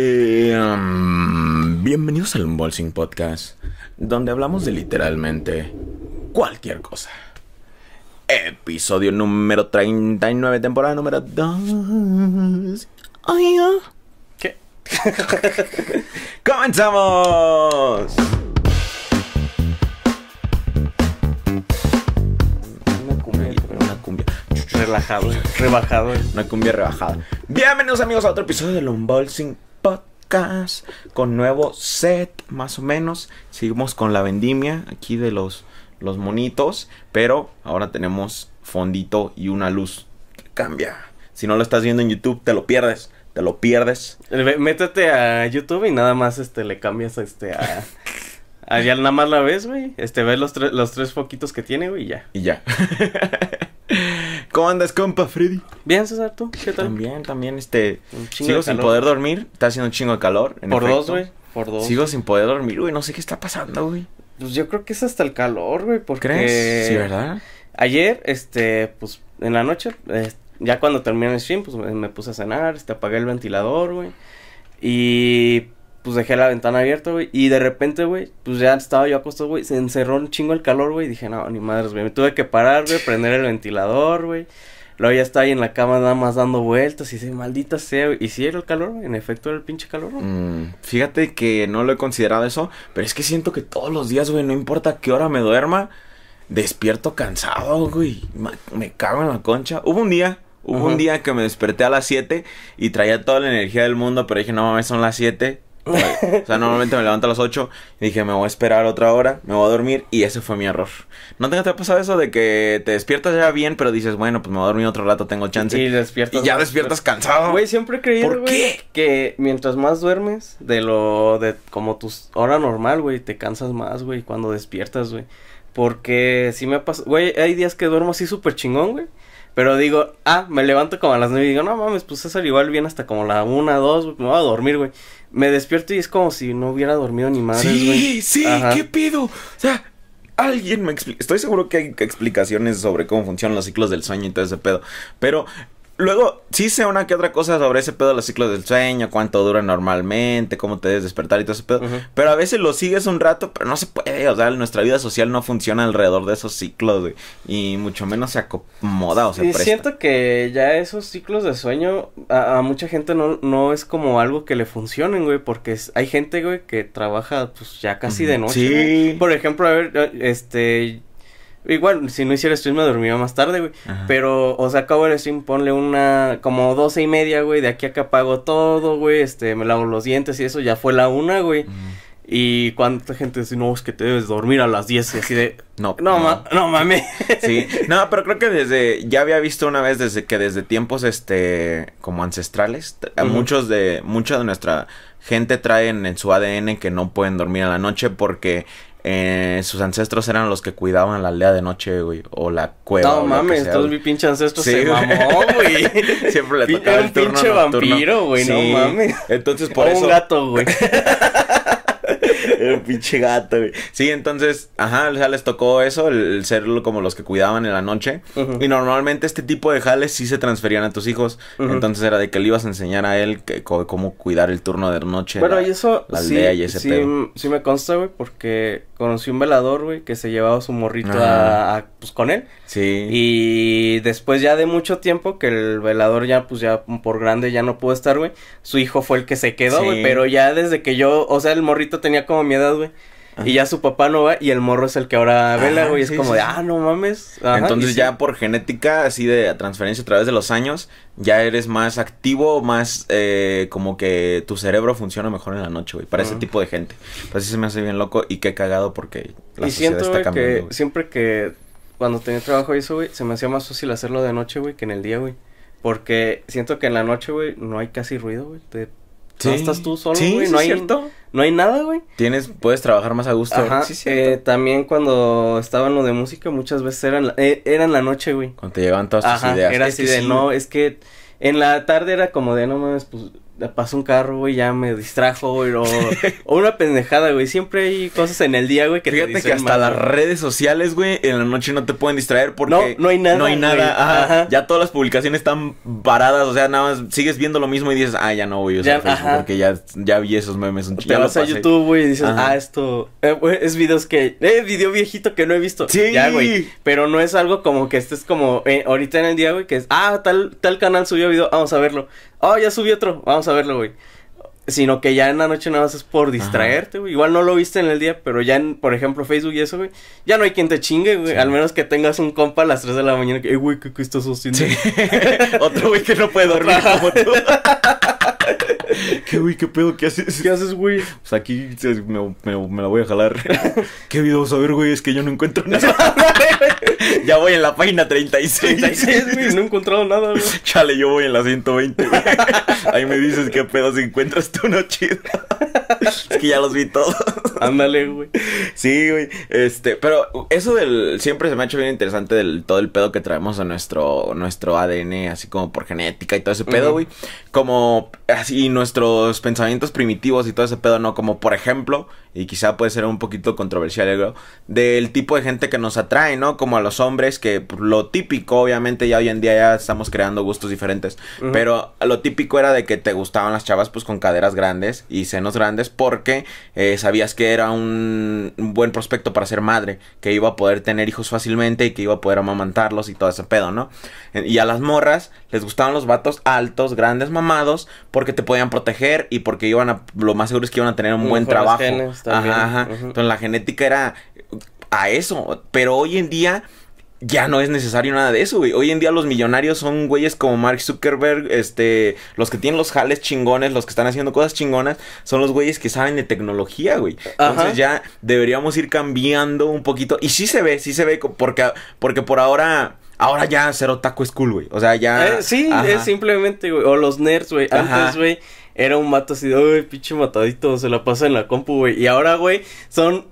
Eh, um, bienvenidos al Unboxing Podcast, donde hablamos de literalmente cualquier cosa. Episodio número 39, temporada número 2. Ay, ah. ¿Qué? ¡Comenzamos! Una cumbia, una cumbia. Relajado, rebajado. Una cumbia rebajada. Bienvenidos amigos a otro episodio del Unboxing Podcast. Con nuevo set, más o menos. Seguimos con la vendimia aquí de los, los monitos. Pero ahora tenemos fondito y una luz que cambia. Si no lo estás viendo en YouTube, te lo pierdes. Te lo pierdes. Ve- Métete a YouTube y nada más este le cambias este a. a ya nada más la ves, güey. Este ves los, los tres foquitos que tiene, güey, y ya. Y ya. ¿Cómo andas, compa Freddy? Bien, César, ¿tú? ¿Qué tal? También, también, este. Sigo sin poder dormir. Está haciendo un chingo de calor. en Por dos, güey. Por dos. Sigo sin poder dormir, güey. No sé qué está pasando, güey. Pues yo creo que es hasta el calor, güey, porque. ¿Crees? Sí, ¿verdad? Ayer, este, pues, en la noche, eh, ya cuando terminé el stream, pues me, me puse a cenar, este, apagué el ventilador, güey. Y pues dejé la ventana abierta, güey. Y de repente, güey, pues ya estaba yo acostado, güey. Se encerró un chingo el calor, güey. Y dije, no, ni madres, güey. Me tuve que parar, güey, prender el ventilador, güey. Luego ya estaba ahí en la cama nada más dando vueltas. Y dije, maldita sea, güey. Y sí era el calor, güey. En efecto era el pinche calor, güey. Mm, fíjate que no lo he considerado eso, pero es que siento que todos los días, güey, no importa qué hora me duerma, despierto cansado, güey. Me cago en la concha. Hubo un día, hubo Ajá. un día que me desperté a las 7 y traía toda la energía del mundo, pero dije, no mames, son las 7. O sea, normalmente me levanto a las 8 y dije, me voy a esperar otra hora, me voy a dormir y ese fue mi error. ¿No te, ha pasado eso de que te despiertas ya bien, pero dices, bueno, pues me voy a dormir otro rato, tengo chance? Y Y, despiertas. ya despiertas cansado. Güey, siempre he creído, ¿Por qué? que mientras más duermes de lo de como tu hora normal, güey, te cansas más, güey, cuando despiertas, güey. Porque si me pasa, güey, hay días que duermo así súper chingón, güey. Pero digo, ah, me levanto como a las nueve y digo, no mames, pues César igual viene hasta como la una, dos, güey, me voy a dormir, güey. Me despierto y es como si no hubiera dormido ni madres, güey. Sí, sí, Ajá. ¿qué pido? O sea, alguien me explica. Estoy seguro que hay explicaciones sobre cómo funcionan los ciclos del sueño y todo ese pedo. Pero luego, sí sé una que otra cosa sobre ese pedo de los ciclos del sueño, cuánto dura normalmente, cómo te debes despertar y todo ese pedo. Pero a veces lo sigues un rato, pero no se puede. O sea, nuestra vida social no funciona alrededor de esos ciclos, güey. Y mucho menos se acomoda o se Y presta. siento que ya esos ciclos de sueño a, a mucha gente no, no es como algo que le funcionen, güey, porque es- hay gente, güey, que trabaja pues ya casi de noche. Sí. güey. Por ejemplo, a ver, eh, este, igual, si no hiciera stream me dormía más tarde, güey, Ajá. pero, o sea, acabo el stream, ponle una, como doce y media, güey, de aquí a acá apago todo, güey, este, me lavo los dientes y eso, ya fue la una, güey. Y cuánta gente dice, no, es que te debes dormir a las 10 y así de, No, no, ma- no mames. Sí, no, pero creo que desde, ya había visto una vez desde que desde tiempos, este, como ancestrales, Ujú. muchos de, mucha de nuestra gente traen en su ADN que no pueden dormir a la noche porque eh, sus ancestros eran los que cuidaban la aldea de noche, güey, o la cueva. No mames, sea, entonces güey. mi pinche ancestro Sí, se güey. mamó, güey. Siempre le tocaba era el un turno pinche nocturno. vampiro, güey, no Sí. mames. Entonces por o eso un gato, güey. Era un pinche gato, güey. Sí, entonces, ajá, o sea, les tocó eso, el, el ser como los que cuidaban en la noche. Y normalmente este tipo de jales sí se transferían a tus hijos. Entonces era de que le ibas a enseñar a él que, cómo cuidar el turno de noche. Bueno, la- y eso la sí, aldea y ese sí, pedo. sí me consta, güey, porque conocí un velador, güey, que se llevaba su morrito a, a, pues, con él. Sí. Y después ya de mucho tiempo que el velador ya, pues ya por grande ya no pudo estar, güey, su hijo fue el que se quedó, Sí. güey, pero ya desde que yo, o sea, el morrito tenía como mi edad, güey. Ajá. Y ya su papá no va y el morro es el que ahora vela, güey. Es sí, como sí, de, ah, no mames. Ajá, Entonces sí. ya por genética, así de transferencia a través de los años, ya eres más activo, más eh, como que tu cerebro funciona mejor en la noche, güey, para ese tipo de gente. Pues sí se me hace bien loco y qué cagado porque la y sociedad siento, está cambiando. que siempre que cuando tenía trabajo y eso, güey, se me hacía más fácil hacerlo de noche, güey, que en el día, güey. Porque siento que en la noche, güey, no hay casi ruido, güey. Te... Sí. No estás tú solo, güey. no es hay, cierto. No hay nada, güey. Tienes, puedes trabajar más a gusto. Ajá. Sí, eh, también cuando estaba en lo de música, muchas veces era en la, eh, era en la noche, güey. Cuando te llevan todas tus Ajá, ideas. era así de, sí, no, es que en la tarde era como de, no mames, pues pasó un carro, güey, ya me distrajo, güey, o, o una pendejada, güey. Siempre hay cosas en el día, güey, que Fíjate te que hasta mal, las güey. redes sociales, güey, en la noche no te pueden distraer porque No, no hay nada, No hay nada. güey. Ajá. Ajá. Ya todas las publicaciones están paradas, o sea, nada más sigues viendo lo mismo y dices, ah, ya no voy a usar Ya, Facebook porque ya, ya vi esos memes un Te vas a YouTube, güey, y dices, Ajá. ah, esto eh, güey, es videos que, eh, video viejito que no he visto. Sí. Ya, güey. Pero no es algo como que estés como, eh, ahorita en el día, güey, que es, ah, tal, tal canal subió video, vamos a verlo. Oh, ya subió otro, vamos a verlo, güey. Sino que ya en la noche nada más es por distraerte, güey. Igual no lo viste en el día, pero ya en, por ejemplo, Facebook y eso, güey. Ya no hay quien te chingue, güey. Sí. Al menos que tengas un compa a las 3 de la mañana que, eh, güey, ¿qué, qué estás haciendo? Sí. Otro güey que no puede dormir como tú. ¿Qué güey, qué pedo? ¿Qué haces? ¿Qué haces, güey? Pues aquí me, me- me la voy a jalar. ¿Qué videos? A ver, güey, es que yo no encuentro nada. ya voy en la página 36. 36, güey, no he encontrado nada, güey. Chale, yo voy en la 120, güey. Ahí me dices qué pedo si encuentras tú uno chido. es que ya los vi todos. Ándale, güey. Sí, güey. Este, pero eso del siempre se me ha hecho bien interesante del todo el pedo que traemos en nuestro nuestro ADN, así como por genética y todo ese pedo, güey. Como así nuestros pensamientos primitivos y todo ese pedo, no como por ejemplo, y quizá puede ser un poquito controversial, creo, del tipo de gente que nos atrae, ¿no? Como a los hombres que lo típico, obviamente ya hoy en día ya estamos creando gustos diferentes, pero lo típico era de que te gustaban las chavas pues con caderas grandes y senos grandes porque eh, sabías que era un, un buen prospecto para ser madre, que iba a poder tener hijos fácilmente y que iba a poder amamantarlos y todo ese pedo, ¿no? Eh, Y a las morras les gustaban los vatos altos, grandes, mamados, porque te podían proteger y porque iban a, lo más seguro es que iban a tener un buen trabajo. genes también, Ajá, ajá. Entonces la genética era a eso, pero hoy en día ya no es necesario nada de eso, güey. Hoy en día los millonarios son güeyes como Mark Zuckerberg, este, los que tienen los jales chingones, los que están haciendo cosas chingonas, son los güeyes que saben de tecnología, güey. Entonces Ajá. ya deberíamos ir cambiando un poquito. Y sí se ve, sí se ve, porque, porque por ahora, ahora ya ser otaku es cool, güey. O sea, ya... Eh, sí, Ajá. es simplemente, güey. O los nerds, güey. Antes, güey, era un mato así de, uy, pinche matadito, se la pasa en la compu, güey. Y ahora, güey, son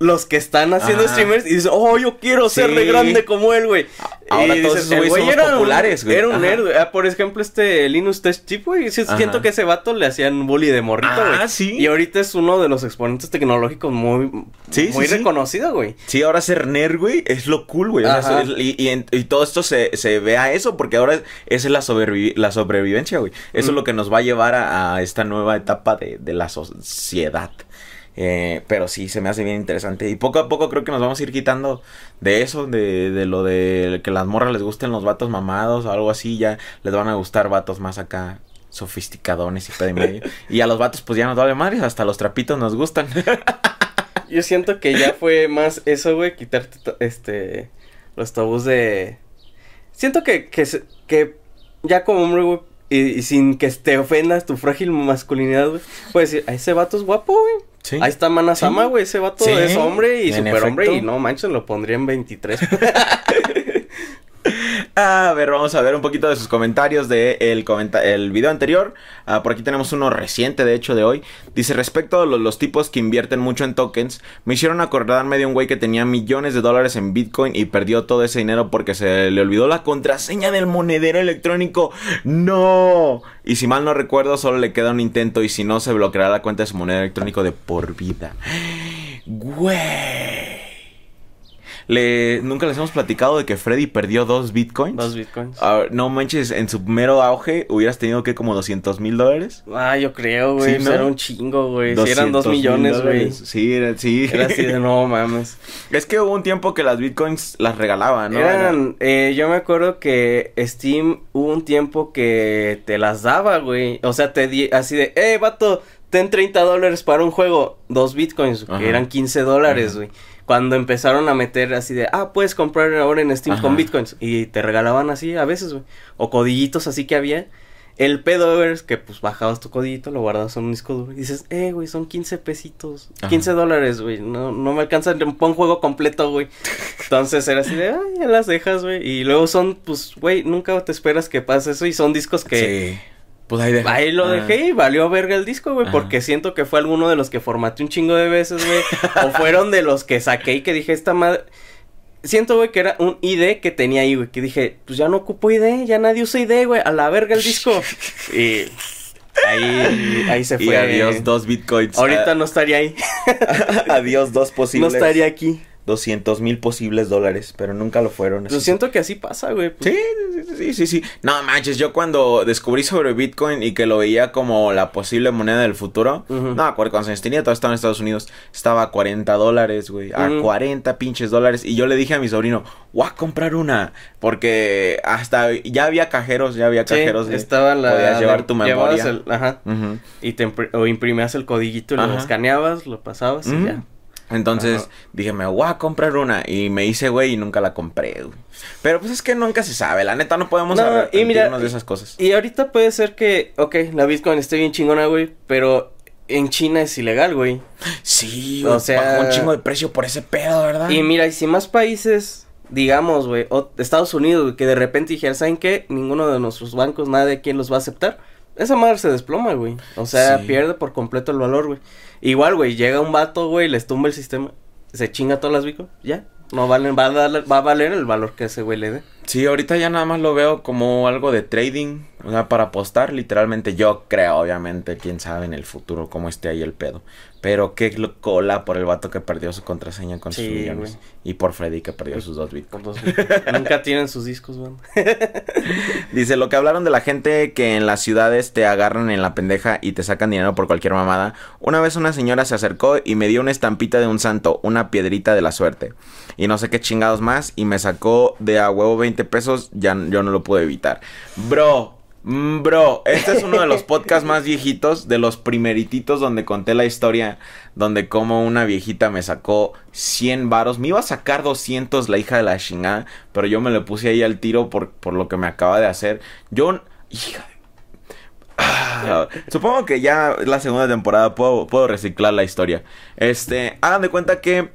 los que están haciendo streamers y dicen, oh, yo quiero ser de grande como él, güey. Ahora Y todos dices, esos güeyes un- populares, güey. Era un nerd, güey. Ah, por ejemplo, este Linus Tech Chip, güey. Siento que ese vato le hacían bully de morrito, Ah, güey. sí. Y ahorita es uno de los exponentes tecnológicos muy, Sí, muy sí, reconocido, güey. Sí, ahora ser nerd, güey, es lo cool, güey. O sea, y, y en- y todo esto se, se ve a eso, porque ahora esa es la, sobrevi- la sobrevivencia, güey. Eso es Mm. lo que nos va a llevar a, a esta nueva etapa de, de la sociedad. Eh, pero sí, se me hace bien interesante. Y poco a poco creo que nos vamos a ir quitando de eso, de, de lo de que las morras les gusten los vatos mamados o algo así. Ya les van a gustar vatos más acá sofisticadones y pedo y medio. y a los vatos pues ya nos vale madres, hasta los trapitos nos gustan. Yo siento que ya fue más eso, güey, quitarte este los tabús de siento que que que ya como hombre, güey, y, y sin que te ofendas tu frágil masculinidad, güey, puedes decir, "A ese vato es guapo, güey." Sí. Ahí está Manasama, Sí. güey, ese vato Sí, es hombre y en super hombre efecto. y no manches, lo pondría en 23. A ver, vamos a ver un poquito de sus comentarios de el, el video anterior. Ah, por aquí tenemos uno reciente, de hecho, de hoy. Dice, respecto a lo- los, tipos que invierten mucho en tokens, me hicieron acordarme de un güey que tenía millones de dólares en Bitcoin y perdió todo ese dinero porque se le olvidó la contraseña del monedero electrónico. ¡No! Y si mal no recuerdo, solo le queda un intento y si no, se bloqueará la cuenta de su monedero electrónico de por vida. Güey. Le, Nunca les hemos platicado de que Freddy perdió dos bitcoins. Dos bitcoins. Ah, no manches, en su mero auge hubieras tenido que como 200 mil dólares. Ah, yo creo, güey, Sí, ¿no? era un chingo, güey. Si eran dos 200,000 millones, güey. Sí, era, sí. Era así de no mames. es que hubo un tiempo que las bitcoins las regalaban, ¿no? Eran, eh, yo me acuerdo que Steam hubo un tiempo que te las daba, güey. O sea, te di así de, eh, vato, ten 30 dólares para un juego, dos bitcoins, Ajá. que eran 15 dólares, güey. Cuando empezaron a meter así de, ah, puedes comprar ahora en Steam Ajá. con bitcoins. Y te regalaban así a veces, güey. O codillitos así que había. El pedo es que pues bajabas tu codillito, lo guardabas en un disco duro y dices, eh, güey, son 15 pesitos, Ajá. 15 dólares, güey, no, no me alcanza un juego completo, güey. Entonces era así de, ay, ya las dejas, güey. Y luego son, pues, güey, nunca te esperas que pase eso y son discos que... Sí. Pues ahí lo Ah. dejé y valió verga el disco, güey, porque siento que fue alguno de los que formateé un chingo de veces, güey. o fueron de los que saqué y que dije, esta madre... Siento, güey, que era un ID que tenía ahí, güey, que dije, pues ya no ocupo ID, ya nadie usa ID, güey, a la verga el disco. y Ahí, ahí se Y fue. adiós dos bitcoins. Ahorita Ah, no estaría ahí. adiós dos No posibles. estaría aquí. 200 mil posibles dólares, pero nunca lo fueron. Lo siento que así pasa, güey. pues. Sí, sí, sí, sí, sí. No manches, yo cuando descubrí sobre Bitcoin y que lo veía como la posible moneda del futuro, Ujú. no me acuerdo cuántos años tenía, todavía estaba en Estados Unidos, estaba a 40 dólares, güey, a Ujú. 40 pinches dólares. Y yo le dije a mi sobrino, voy a comprar una, porque hasta ya había cajeros, ya había Sí, cajeros. de- estaba la. podías llevar tu memoria. el- ajá. Y te o imprimías el codiguito y lo escaneabas, lo pasabas y ya. Entonces Ajá. dije, me voy a comprar una. Y me hice, güey, y nunca la compré, güey. Pero pues es que nunca se sabe. La neta, no podemos No, y arrepentirnos mira, de esas cosas. Y ahorita puede ser que, ok, la Bitcoin esté bien chingona, güey, pero en China es ilegal, güey. Sí, O sea- un chingo de precio por ese pedo, ¿verdad? Y mira, y si más países, digamos, güey, o Estados Unidos, que de repente dijeran, ¿saben qué? Ninguno de nuestros bancos, nadie quien los va a aceptar. Esa madre se desploma, güey. O sea, Sí. pierde por completo el valor, güey. Igual, güey, llega un vato, güey, les tumba el sistema, se chinga todas las Bitcoin, ya. No valen, va a, darle- va a valer el valor que ese güey le dé. Sí, ahorita ya nada más lo veo como algo de trading, o sea, para apostar, literalmente. Yo creo, obviamente, quién sabe en el futuro cómo esté ahí el pedo. Pero qué cola por el vato que perdió su contraseña con sus Sí, millones. güey. Y por Freddy que perdió sus dos bitcoins. Bitcoin. Nunca tienen sus discos, güey. Dice, lo que hablaron de la gente que en las ciudades te agarran en la pendeja y te sacan dinero por cualquier mamada. Una vez una señora se acercó y me dio una estampita de un santo, una piedrita de la suerte. Y no sé qué chingados más. Y me sacó de a huevo 20 pesos. Ya yo no lo pude evitar. Bro. Mm, Bro, este es uno de los podcasts más viejitos, de los primerititos donde conté la historia, donde como una viejita me sacó 100 varos, me iba a sacar 200 la hija de la chingada, pero yo me le puse ahí al tiro por, por lo que me acaba de hacer. Yo, hija de- Ah, supongo que ya la segunda temporada puedo, puedo reciclar la historia. Este, hagan de cuenta que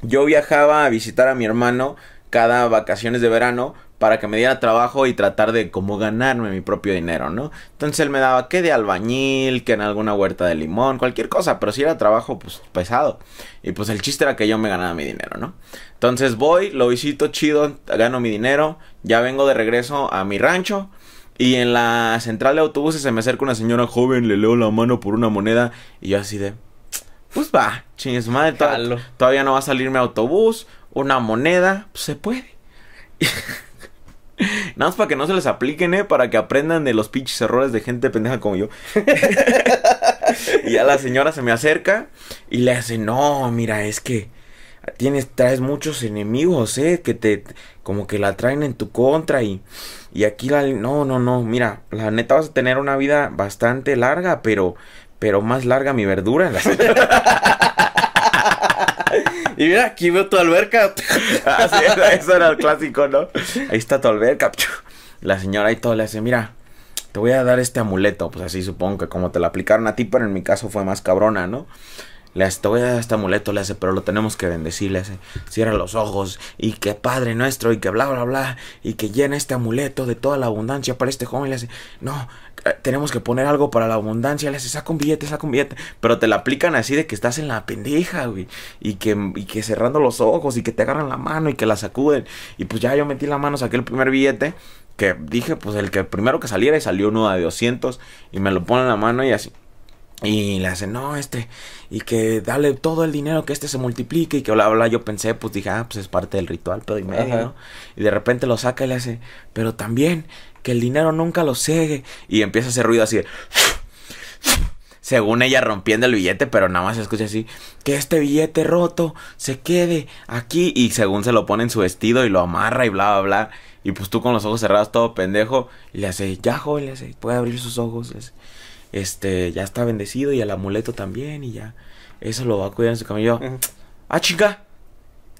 yo viajaba a visitar a mi hermano cada vacaciones de verano para que me diera trabajo y tratar de como ganarme mi propio dinero, ¿no? Entonces él me daba que de albañil, que en alguna huerta de limón, cualquier cosa, pero si era trabajo pues pesado. Y pues el chiste era que yo me ganaba mi dinero, ¿no? Entonces voy, lo visito chido, gano mi dinero, ya vengo de regreso a mi rancho. Y en la central de autobuses se me acerca una señora joven, le leo la mano por una moneda y yo así de... Pues va, chingue su madre, to- todavía no va a salir mi autobús, una moneda, pues se puede. Nada más para que no se les apliquen, ¿eh? Para que aprendan de los pinches errores de gente pendeja como yo. y ya la señora se me acerca y le hace, no, mira, es que tienes, traes muchos enemigos, ¿eh? Que te, como que la traen en tu contra y, y aquí la, no, no, no, mira, la neta vas a tener una vida bastante larga, pero, pero más larga mi verdura. Y mira, aquí veo tu alberca. Así era, eso era el clásico, ¿no? Ahí está tu alberca. La señora y todo le hace, mira, te voy a dar este amuleto. Pues así supongo que como te lo aplicaron a ti, pero en mi caso fue más cabrona, ¿no? Le hace, te voy a dar este amuleto, le hace, pero lo tenemos que bendecir, le hace, cierra los ojos, y que Padre nuestro, y que bla, bla, bla, y que llena este amuleto de toda la abundancia para este joven, le hace, no, eh, tenemos que poner algo para la abundancia, le hace, saca un billete, saca un billete, pero te la aplican así de que estás en la pendeja, güey, y que, y que cerrando los ojos, y que te agarran la mano, y que la sacuden, y pues ya yo metí la mano, saqué el primer billete, que dije, pues el que primero que saliera, y salió uno de 200, y me lo pone en la mano, y así, y le hacen, no, este, y que dale todo el dinero, que este se multiplique, y que bla, bla. Yo pensé, pues dije, ah, pues es parte del ritual, pero y medio, Ajá. ¿no? Y de repente lo saca y le hace, pero también que el dinero nunca lo cegue. Y empieza a hacer ruido así de. Según ella rompiendo el billete, pero nada más se escucha así, que este billete roto se quede aquí. Y según se lo pone en su vestido y lo amarra y bla, bla, bla. Y pues tú con los ojos cerrados, todo pendejo. Y le hace, ya, joven, le hace, puede abrir sus ojos. le hace, este, ya está bendecido y el amuleto también. Y ya, eso lo va a cuidar en su. Ajá. Ah, chica.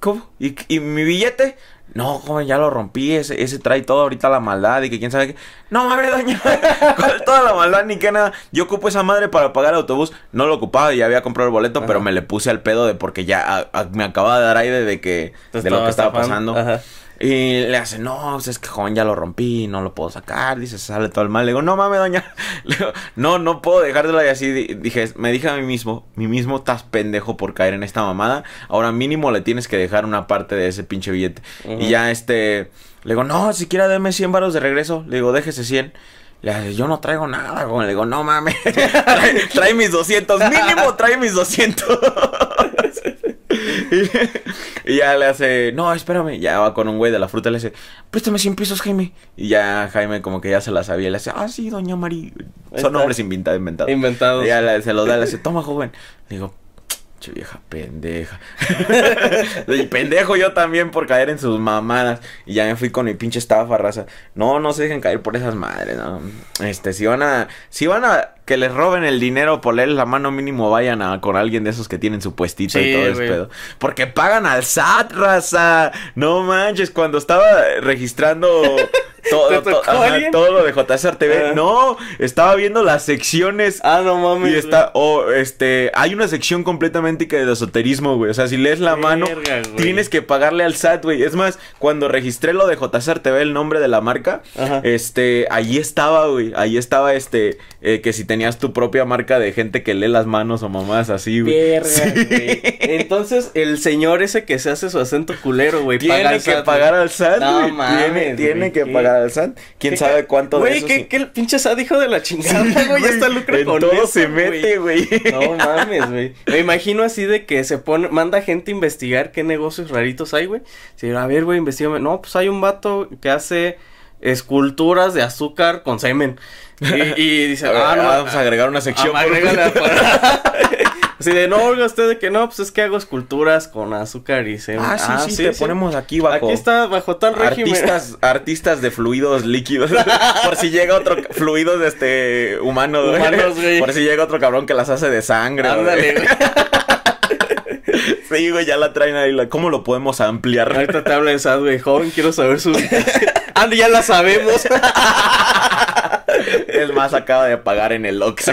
¿Cómo? ¿Y, y mi billete? No, joven, ya lo rompí. Ese, ese trae todo ahorita la maldad y que quién sabe qué. No mames, doña. ¿Cuál toda la maldad ni qué nada? Yo ocupo esa madre para pagar el autobús. No lo ocupaba, ya había comprado el boleto, pero me le puse al pedo de porque ya a- a- me acababa de dar aire de que de lo que estaba pasando. Ajá. Y le hace, no, pues es que joven ya lo rompí, no lo puedo sacar, dice, sale todo el mal. Le digo, no mames, doña. Le digo, no, no puedo dejártela y así. di- Dije, me dije a mí mismo, mí mismo estás pendejo por caer en esta mamada. Ahora mínimo le tienes que dejar una parte de ese pinche billete. Y ya este, le digo, no, siquiera deme 100 varos de regreso. Le digo, déjese 100. Le hace, yo no traigo nada, güey. Le digo, no mames. trae, trae mis 200. Mínimo trae mis 200. y, y ya le hace, no, espérame. Ya va con un güey de la fruta. Le dice, préstame 100 pesos, Jaime. Y ya Jaime, como que ya se la sabía. Le hace, ah, sí, doña Mari. Son nombres inventados. inventados. Inventados. Y ya le- se los da. Le dice, toma, joven. Le digo, che vieja pendeja. y pendejo yo también por caer en sus mamadas. Y ya me fui con mi pinche estafa, raza. No, no se dejen caer por esas madres, no. Este, si van a, si van a que les roben el dinero por leerles la mano mínimo, vayan a con alguien de esos que tienen su puestito y Sí, todo ese pedo. Porque pagan al SAT, raza. No manches, cuando estaba registrando todo, todo lo de JSR TV. Ah. No, estaba viendo las secciones Ah, no mames. y está, o este, hay una sección completamente que de esoterismo, güey. O sea, si lees la mano, güey. tienes que pagarle al SAT, güey. Es más, cuando registré lo de JSR TV, el nombre de la marca, Ajá. este, ahí estaba, güey. Ahí estaba, este, eh, que si tenías tu propia marca de gente que lee las manos o mamás así, güey. Verga, Sí. güey. Entonces, el señor ese que se hace su acento culero, güey, Tiene que SAT, pagar güey. al SAT, No güey. mames, tiene tiene que pagar ¿Quién ¿Qué sabe cuánto de Güey, eso ¿qué, sí- qué el pinche SAT hijo de la chingada, güey? Ya está lucra en con todo eso, se güey. mete, güey. No mames, güey. Me imagino así de que se pone, manda gente a investigar qué negocios raritos hay, güey. Sí, a ver, güey, investigame. No, pues hay un vato que hace esculturas de azúcar con semen. Y, y dice, ah, no, vamos a agregar una sección. Ah, por-. Así de, no, oiga usted de que no, pues es que hago esculturas con azúcar y semen. Ah, sí, sí, te ponemos aquí bajo. Aquí está, bajo tal régimen. Artistas, artistas de fluidos líquidos. Por si llega otro fluidos de este humano, güey. Humanos, güey. Por si llega otro cabrón que las hace de sangre. Ándale, güey. Sí, güey, ya la traen ahí. la- ¿Cómo lo podemos ampliar? Ahorita te habla de SAT, güey. Joven, quiero saber su... Andy, ya la sabemos. Es más, acaba de pagar en el Oxxo.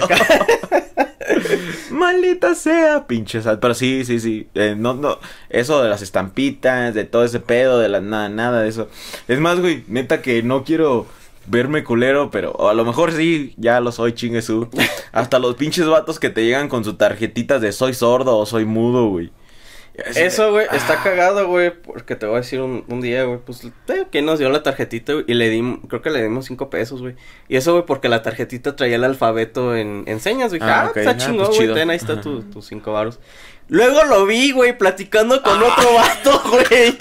Maldita sea, pinche sal. Pero sí, sí, sí. Eh, no, no. Eso de las estampitas, de todo ese pedo, de la nada, nada de eso. Es más, güey, neta que no quiero verme culero, pero a lo mejor sí, ya lo soy, chingue su. Hasta los pinches vatos que te llegan con sus tarjetitas de soy sordo o soy mudo, güey. Eso, güey, está Ah. cagado, güey, porque te voy a decir un, un día, güey, pues, eh, que nos dio la tarjetita, y le dimos, creo que le dimos cinco pesos, güey. Y eso, güey, porque la tarjetita traía el alfabeto en, en señas, güey. Ah, Ah, ok. está Ah, chingón, pues güey, ahí está tu- tus cinco varos. Luego lo vi, güey, platicando con otro vato, güey.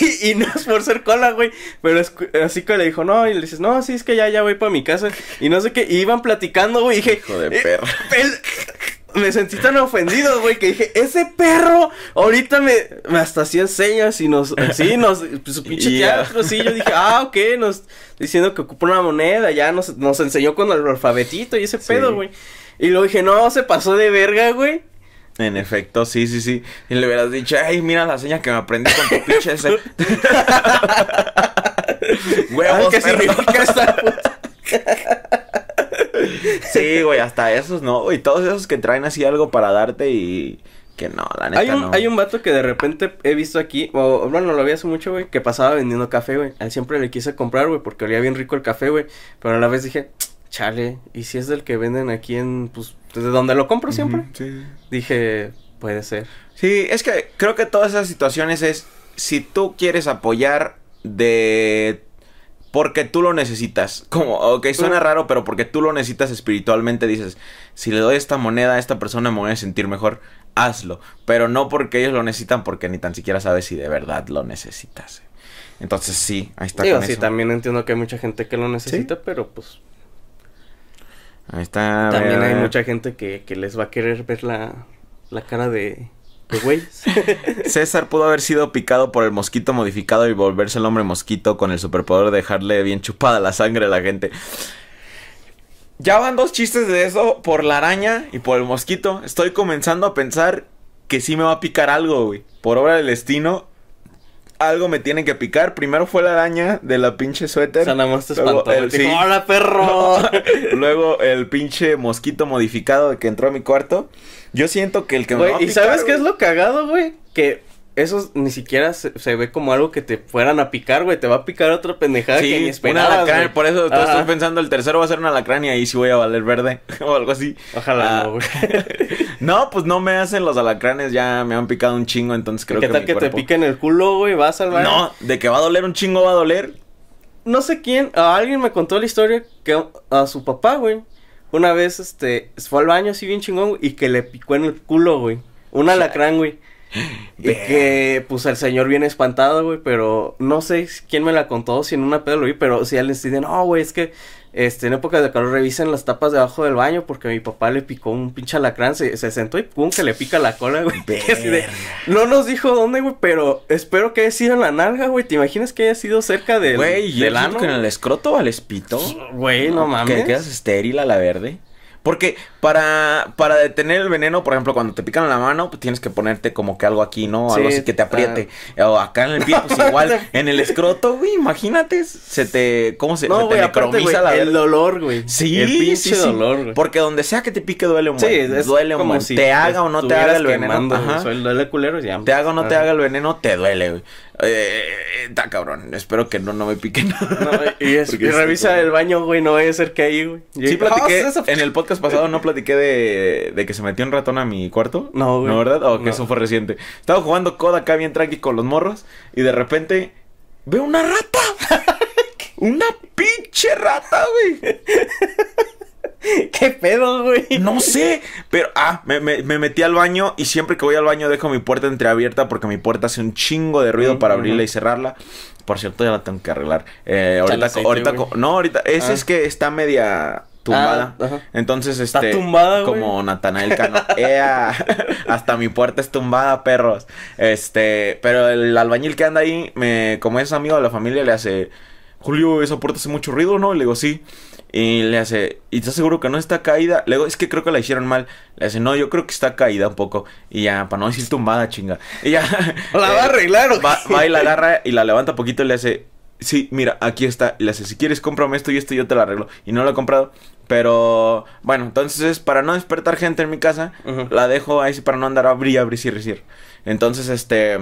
Y, y no es por ser cola, güey. Pero es así que le dijo, no, y le dices, no, sí, es que ya, ya voy para mi casa. Y no sé qué, y iban platicando, güey. Y dije, Hijo de eh, perra. el- me sentí tan ofendido, güey, que dije, ese perro, ahorita me, me hasta hacía señas y nos, sí, nos, pues, su pinche Y ya. teatro, sí, yo dije, ah, ok, nos, diciendo que ocupa una moneda, ya nos, nos enseñó con el alfabetito y ese Sí. pedo, güey. Y luego dije, no, se pasó de verga, güey. En efecto, sí, sí, sí. Y le hubieras dicho, ay, mira la seña que me aprendí con tu pinche ese. Huevos, ¿Qué perro. significa esta puta? Sí, güey, hasta esos no, güey. Todos esos que traen así algo para darte y que no, la neta Hay un, no. hay un vato que de repente he visto aquí, o bueno, lo vi hace mucho, güey, que pasaba vendiendo café, güey. A él siempre le quise comprar, güey, porque olía bien rico el café, güey. Pero a la vez dije, chale, ¿y si es del que venden aquí en, pues, desde donde lo compro siempre? Sí. Dije, puede ser. Sí, es que creo que todas esas situaciones es si tú quieres apoyar de porque tú lo necesitas. Como, ok, suena Mm. raro, pero porque tú lo necesitas espiritualmente, dices, si le doy esta moneda a esta persona me voy a sentir mejor, hazlo. Pero no porque ellos lo necesitan, porque ni tan siquiera sabes si de verdad lo necesitas. Entonces sí, ahí está Digo, con sí, eso. también entiendo que hay mucha gente que lo necesita, pero pues Ahí está. también hay mucha gente que, que les va a querer ver la, la cara de, güeyes. César pudo haber sido picado por el mosquito modificado y volverse el hombre mosquito con el superpoder de dejarle bien chupada la sangre a la gente. Ya van dos chistes de eso por la araña y por el mosquito. Estoy comenzando a pensar que sí me va a picar algo, güey. Por obra del destino, algo me tiene que picar. Primero fue la araña de la pinche o suéter. sea, nada más te Luego espantó. el- sí. ¡Hola, perro! Luego el pinche mosquito modificado que entró a mi cuarto. Yo siento que el que me va a ¿y picar, sabes qué es lo cagado, güey? Que eso ni siquiera se, se ve como algo que te fueran a picar, güey. Te va a picar otra pendejada que ni Sí, esperabas, alacrán, güey. por eso estoy pensando el tercero va a ser un alacrán y ahí sí voy a valer verde o algo así. Ojalá Ah, no, güey. No, pues no me hacen los alacranes, ya me han picado un chingo, entonces creo ¿Qué que tal mi que te cuerpo- pique en el culo, güey? ¿Vas al baño? No, de que va a doler un chingo va a doler. no sé quién, a alguien me contó la historia que a su papá, güey, una vez, este, fue al baño así bien chingón, güey, y que le picó en el culo, güey. Un alacrán, güey. Y que, pues, el señor viene espantado, güey, pero no sé quién me la contó, si en una pedo lo vi, pero si alguien dice, no, güey, es que, este, en época de calor revisen las tapas debajo del baño porque mi papá le picó un pinche alacrán, se, se sentó y pum, que le pica la cola, güey. No nos dijo dónde, güey, pero espero que haya sido en la nalga, güey. ¿Te imaginas que haya sido cerca del, Güey, del ano? que en el escroto al espito. Güey, no mames. Que quedas estéril a la verde. Porque para, para detener el veneno, por ejemplo, cuando te pican en la mano, pues tienes que ponerte como que algo aquí, ¿no? Algo Sí, así que te apriete. O acá en el pie, pues igual. en el escroto, güey, imagínate, se te... ¿Cómo se, se te aparte, necromiza la el dolor, güey. Sí, el pinche sí, sí. dolor, güey. Porque donde sea que te pique duele un Sí, buen. es duele un como buen. si te haga o no te haga el veneno. Ajá. Soy duele culero ya. Te haga o no te haga el veneno, te duele, güey. Eh, está cabrón. Espero que no, no me piquen. No, y, es- y revisa el baño, güey, no vaya a ser que ahí, güey. Sí, platiqué. Ah, En el podcast pasado no platiqué de, de que se metió un ratón a mi cuarto. No, güey. ¿No, verdad? O que No. eso fue reciente. Estaba jugando COD acá bien tranqui con los morros. Y de repente veo una rata. una pinche rata, güey. ¿Qué pedo, güey? No sé. Pero, ah, me, me- me metí al baño. Y siempre que voy al baño dejo mi puerta entreabierta. Porque mi puerta hace un chingo de ruido Mm, para abrirla ujú. y cerrarla. Por cierto, ya la tengo que arreglar. Eh, ahorita, aceite, ahorita, güey. no, ahorita. Ese Ah. es que está media tumbada. Ah, ajá. Entonces, Está este. tumbada, güey. Como Natanael Cano. Ea, hasta mi puerta es tumbada, perros. Este. Pero el albañil que anda ahí, me, como es amigo de la familia, le hace. Julio, esa puerta hace mucho ruido, ¿no? Y le digo, sí. Y le hace, ¿y estás seguro que no está caída? Le digo, es que creo que la hicieron mal. Le hace, no, yo creo que está caída un poco. Y ya, para no decir tumbada, chinga. Y ya. La va a arreglar, ¿o Va, va y la agarra y la levanta poquito y le hace, sí, mira, aquí está. Y le hace, si quieres, cómprame esto y esto y yo te lo arreglo. Y no lo he comprado. Pero, bueno, entonces, para no despertar gente en mi casa, la dejo ahí sí para no andar a abrir, abrir, cierre, cierre. Entonces, este...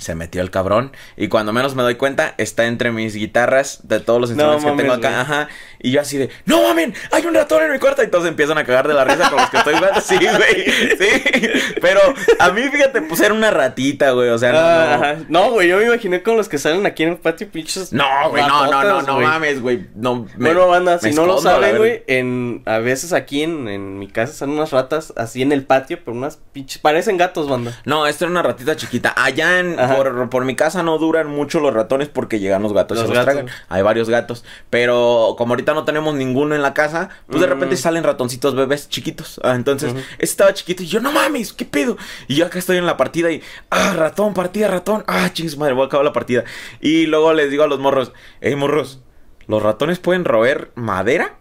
Se metió el cabrón. Y cuando menos me doy cuenta, está entre mis guitarras de todos los No instrumentos que tengo acá. Ajá. Y yo así de, ¡No mamen! ¡Hay un ratón en mi cuarto! Y todos empiezan a cagar de la risa con los que estoy jugando. Sí, güey. Sí. Pero a mí, fíjate, pues era una ratita, güey. O sea, no. Ah, no. ajá. No, güey, yo me imaginé con los que salen aquí en el patio, pinches. No, güey, no, no, no, no güey. mames, güey. No, me- bueno, banda, si no lo saben, güey, en a veces aquí en, en mi casa están unas ratas así en el patio, pero unas pinches parecen gatos, banda. No, esta era una ratita chiquita. Allá en, Ajá. Por, por mi casa no duran mucho los ratones porque llegan los gatos y Los se los gatos. tragan. Hay varios gatos. Pero como ahorita no tenemos ninguno en la casa, pues de Mm. repente salen ratoncitos bebés chiquitos. Ah, entonces, este estaba chiquito y yo, no mames, ¿qué pedo? Y yo acá estoy en la partida y, ah, ratón, partida, ratón. Ah, chingos madre, voy a acabar la partida. Y luego les digo a los morros, hey morros, ¿los ratones pueden roer madera?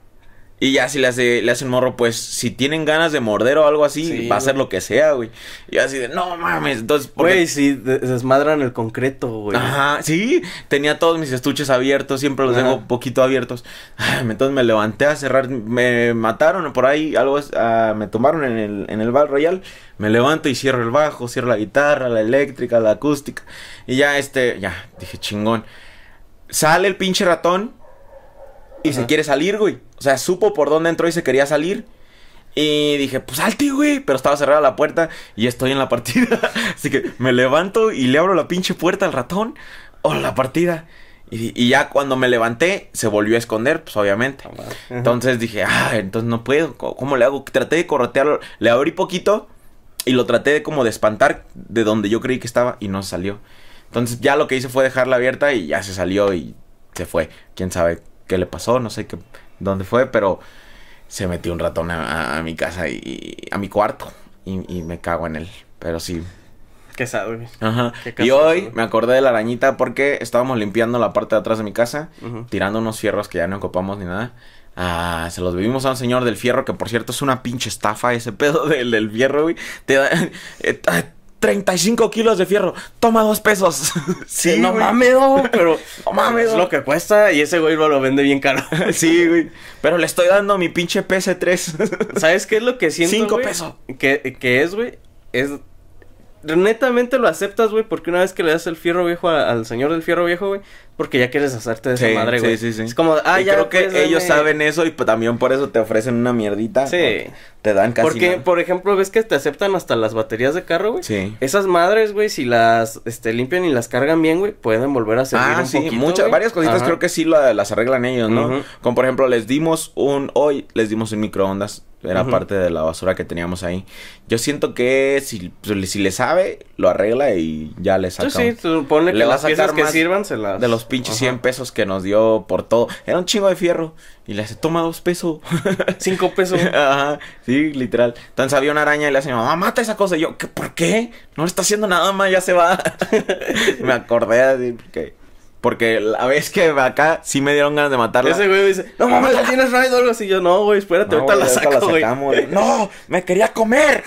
Y ya si le hace, le morro, pues si tienen ganas de morder o algo así, Sí, va a ser lo que sea, güey. Y así de, no mames, entonces, porque- Güey, si de- desmadran el concreto, güey. Ajá, sí, tenía todos mis estuches abiertos, siempre los dejo poquito abiertos. Entonces me levanté a cerrar, me mataron por ahí, algo, ah, me tomaron en el, en el Val Royal, me levanto y cierro el bajo, cierro la guitarra, la eléctrica, la acústica, y ya este, ya, dije chingón. Sale el pinche ratón y se quiere salir, güey. O sea, supo por dónde entró y se quería salir. Y dije, pues salte, güey. Pero estaba cerrada la puerta y estoy en la partida. Así que me levanto y le abro la pinche puerta al ratón. O la partida. Y, y ya cuando me levanté, se volvió a esconder, pues obviamente. Ajá. Entonces dije, ah, entonces no puedo. ¿Cómo, cómo le hago? Traté de corretearlo. Le abrí poquito y lo traté de como de espantar de donde yo creí que estaba y no salió. Entonces ya lo que hice fue dejarla abierta y ya se salió y se fue. Quién sabe qué le pasó, no sé qué, dónde fue, pero se metió un ratón a, mi casa y a mi cuarto y, y me cago en él. Pero sí. Qué sad, güey. Ajá. Qué Y hoy me acordé de la arañita porque estábamos limpiando la parte de atrás de mi casa tirando unos fierros que ya no ocupamos ni nada. Ah, se los bebimos a un señor del fierro, que por cierto es una pinche estafa ese pedo del, del fierro, güey. Te da eh, 35 kilos de fierro, toma dos pesos. sí, no mames, pero No mames, es lo que cuesta y ese güey lo, lo vende bien caro. Sí, güey. Pero le estoy dando mi pinche PS3. ¿Sabes qué es lo que siento, Cinco güey? pesos. Que, que es, güey, es... Netamente lo aceptas, güey, porque una vez que le das el fierro viejo a- al señor del fierro viejo, güey, porque ya quieres hacerte de esa Sí, madre, sí, güey. sí, sí. Es como, ah, Y ya. creo que pues, ellos dame. saben eso y pues, también por eso te ofrecen una mierdita. Sí. Te dan casi Porque, nada. por ejemplo, ves que te aceptan hasta las baterías de carro, güey. Sí. Esas madres, güey, si las este, limpian y las cargan bien, güey, pueden volver a servir Ah, un sí, poquito, muchas, güey. varias cositas Ajá. creo que sí la- las arreglan ellos, ¿no? Como por ejemplo, les dimos un, hoy les dimos un microondas, era Ujú. parte de la basura que teníamos ahí. Yo siento que si, si le sabe, lo arregla y ya le saca. Sí, tú ponle Le que a las piezas que sirvan se las... De los pinches Ajá. 100 pesos que nos dio por todo. Era un chingo de fierro. Y le hace, toma dos pesos. Cinco pesos. Ajá, sí, literal. Entonces había una araña y le hace, mamá, mata esa cosa. Y yo, ¿qué, ¿por qué? No le está haciendo nada más, ya se va. me acordé así, porque... Porque la vez que acá sí me dieron ganas de matarla. Ese güey dice, no mames, la tienes raid o algo así. Yo, no, güey, espérate, No, ahorita güey, la saco, güey. sacamos. No, me quería comer.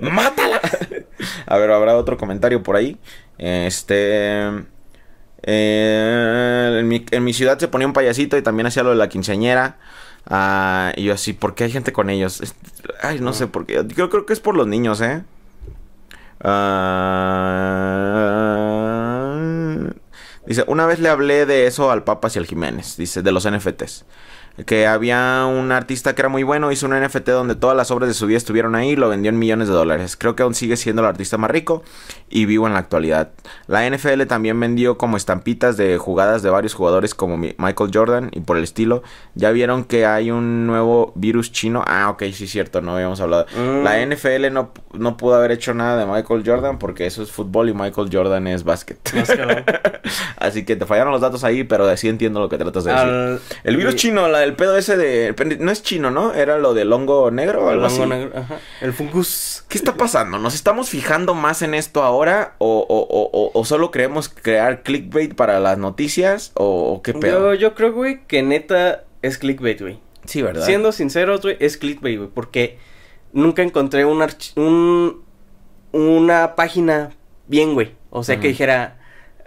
Mátala. A ver, habrá otro comentario por ahí. Este. Eh, en, mi, en mi ciudad se ponía un payasito y también hacía lo de la quinceañera. Ah, y yo así, ¿por qué hay gente con ellos? Ay, no sé por qué. Yo creo que es por los niños, ¿eh? Ah, dice, una vez le hablé de eso al Papas y al Jiménez, dice, de los NFTs. Que había un artista que era muy bueno, hizo un NFT donde todas las obras de su vida estuvieron ahí y lo vendió en millones de dólares. Creo que aún sigue siendo el artista más rico y vivo en la actualidad. La NFL también vendió como estampitas de jugadas de varios jugadores como mi- Michael Jordan y por el estilo. Ya vieron que hay un nuevo virus chino. Ah, ok, sí, cierto, no habíamos hablado. Mm. La NFL no, no pudo haber hecho nada de Michael Jordan porque eso es fútbol y Michael Jordan es básquet. Así que te fallaron los datos ahí, pero sí entiendo lo que tratas de decir. Al- El virus chino, la del pedo ese de... No es chino, ¿no? Era lo del hongo negro o El algo hongo así. negro, ajá. El fungus. ¿Qué está pasando? ¿Nos estamos fijando más en esto ahora? ¿O, o- o- o- o solo queremos crear clickbait para las noticias? ¿O, o qué pedo? Yo, yo creo, güey, que neta es clickbait, güey. Sí, ¿verdad? Siendo sinceros, güey, es clickbait, güey, porque nunca encontré un, un una página bien, güey. O sea, que dijera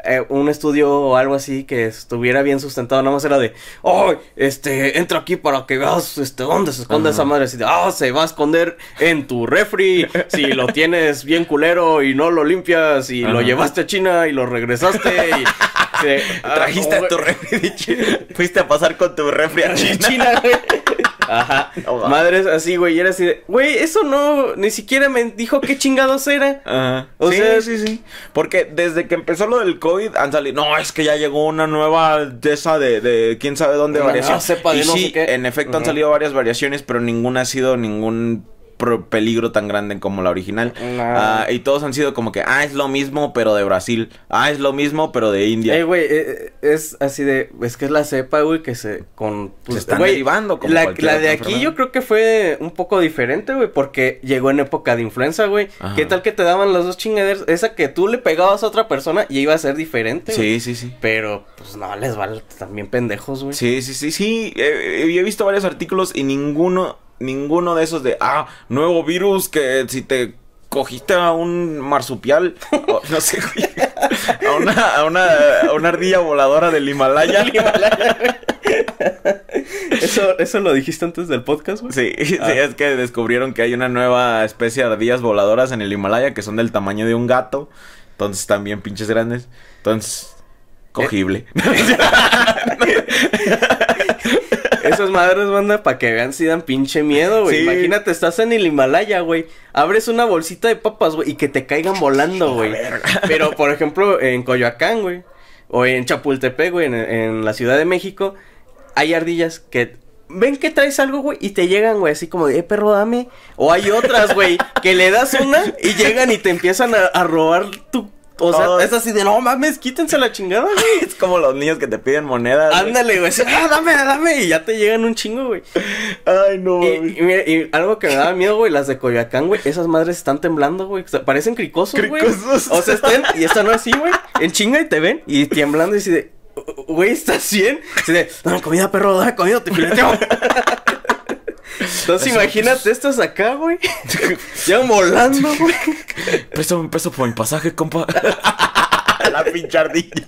eh, un estudio o algo así que estuviera bien sustentado. Nada más era de, oh, este, entra aquí para que veas, este, dónde se esconde Ajá. esa madre. Así de, ah, se va a esconder en tu refri. si lo tienes bien culero y no lo limpias y lo llevaste a China y lo regresaste y... se- ah, Trajiste oh, a tu güey. refri de China. Fuiste a pasar con tu refri a China. China, güey. Ajá. Madres así, güey. Y era así de, güey, eso no, ni siquiera me dijo qué chingados era. Ajá. O sí, sea- sí, sí. Porque desde que empezó lo del COVID han salido. No, es que ya llegó una nueva de esa de, de quién sabe dónde variación. nueva cepa de y no sí, sé qué. en efecto han salido varias variaciones, pero ninguna ha sido ningún peligro tan grande como la original. No. Ah, y todos han sido como que, ah, es lo mismo, pero de Brasil. Ah, es lo mismo, pero de India. Eh, güey, eh, es así de, es que es la cepa, güey, que se, con, pues, Se están güey, derivando como La, de aquí yo creo que fue un poco diferente, güey, porque llegó en época de influenza, güey. ¿Qué tal que te daban las dos chingaderas? Esa que tú le pegabas a otra persona y iba a ser diferente. Sí, sí, sí. Pero, pues, no, les vale también pendejos, güey. Sí, sí, sí, sí. eh, eh, he visto varios artículos y ninguno, ninguno de esos de, ah, nuevo virus que si te cogiste a un marsupial, o no sé, güey, a una, a una, a una ardilla voladora del Himalaya. Eso, eso lo dijiste antes del podcast, güey. Sí, sí, Ah. es que descubrieron que hay una nueva especie de ardillas voladoras en el Himalaya que son del tamaño de un gato. Entonces bien pinches grandes. Entonces, cogible. Esas madres, banda, para que vean si dan pinche miedo, güey. Sí. Imagínate, estás en el Himalaya, güey. Abres una bolsita de papas, güey, y que te caigan volando, güey. Pero, por ejemplo, en Coyoacán, güey. O en Chapultepec, güey, en, en la Ciudad de México. Hay ardillas que ven que traes algo, güey, y te llegan, güey, así como de, eh, perro, dame. O hay otras, güey, que le das una y llegan y te empiezan a, a robar tu. O sea, es así de, no mames, quítense la chingada, güey. es como los niños que te piden monedas. Ándale, güey. Ah, dame, dame. Y ya te llegan un chingo, güey. Ay, no. Y, y mira, y algo que me daba miedo, güey, las de Coyoacán, güey, esas madres están temblando, güey. o sea, parecen cricosos, güey. Cricosos. O sea, están, y están así, güey, en chinga y te ven, y temblando y así de, güey, ¿estás bien? Así de, dame comida, perro, dame comida, te fileteo. Entonces imagínate estas acá, güey. Ya volando, güey. Préstame un peso por mi pasaje, compa. La pinche ardilla.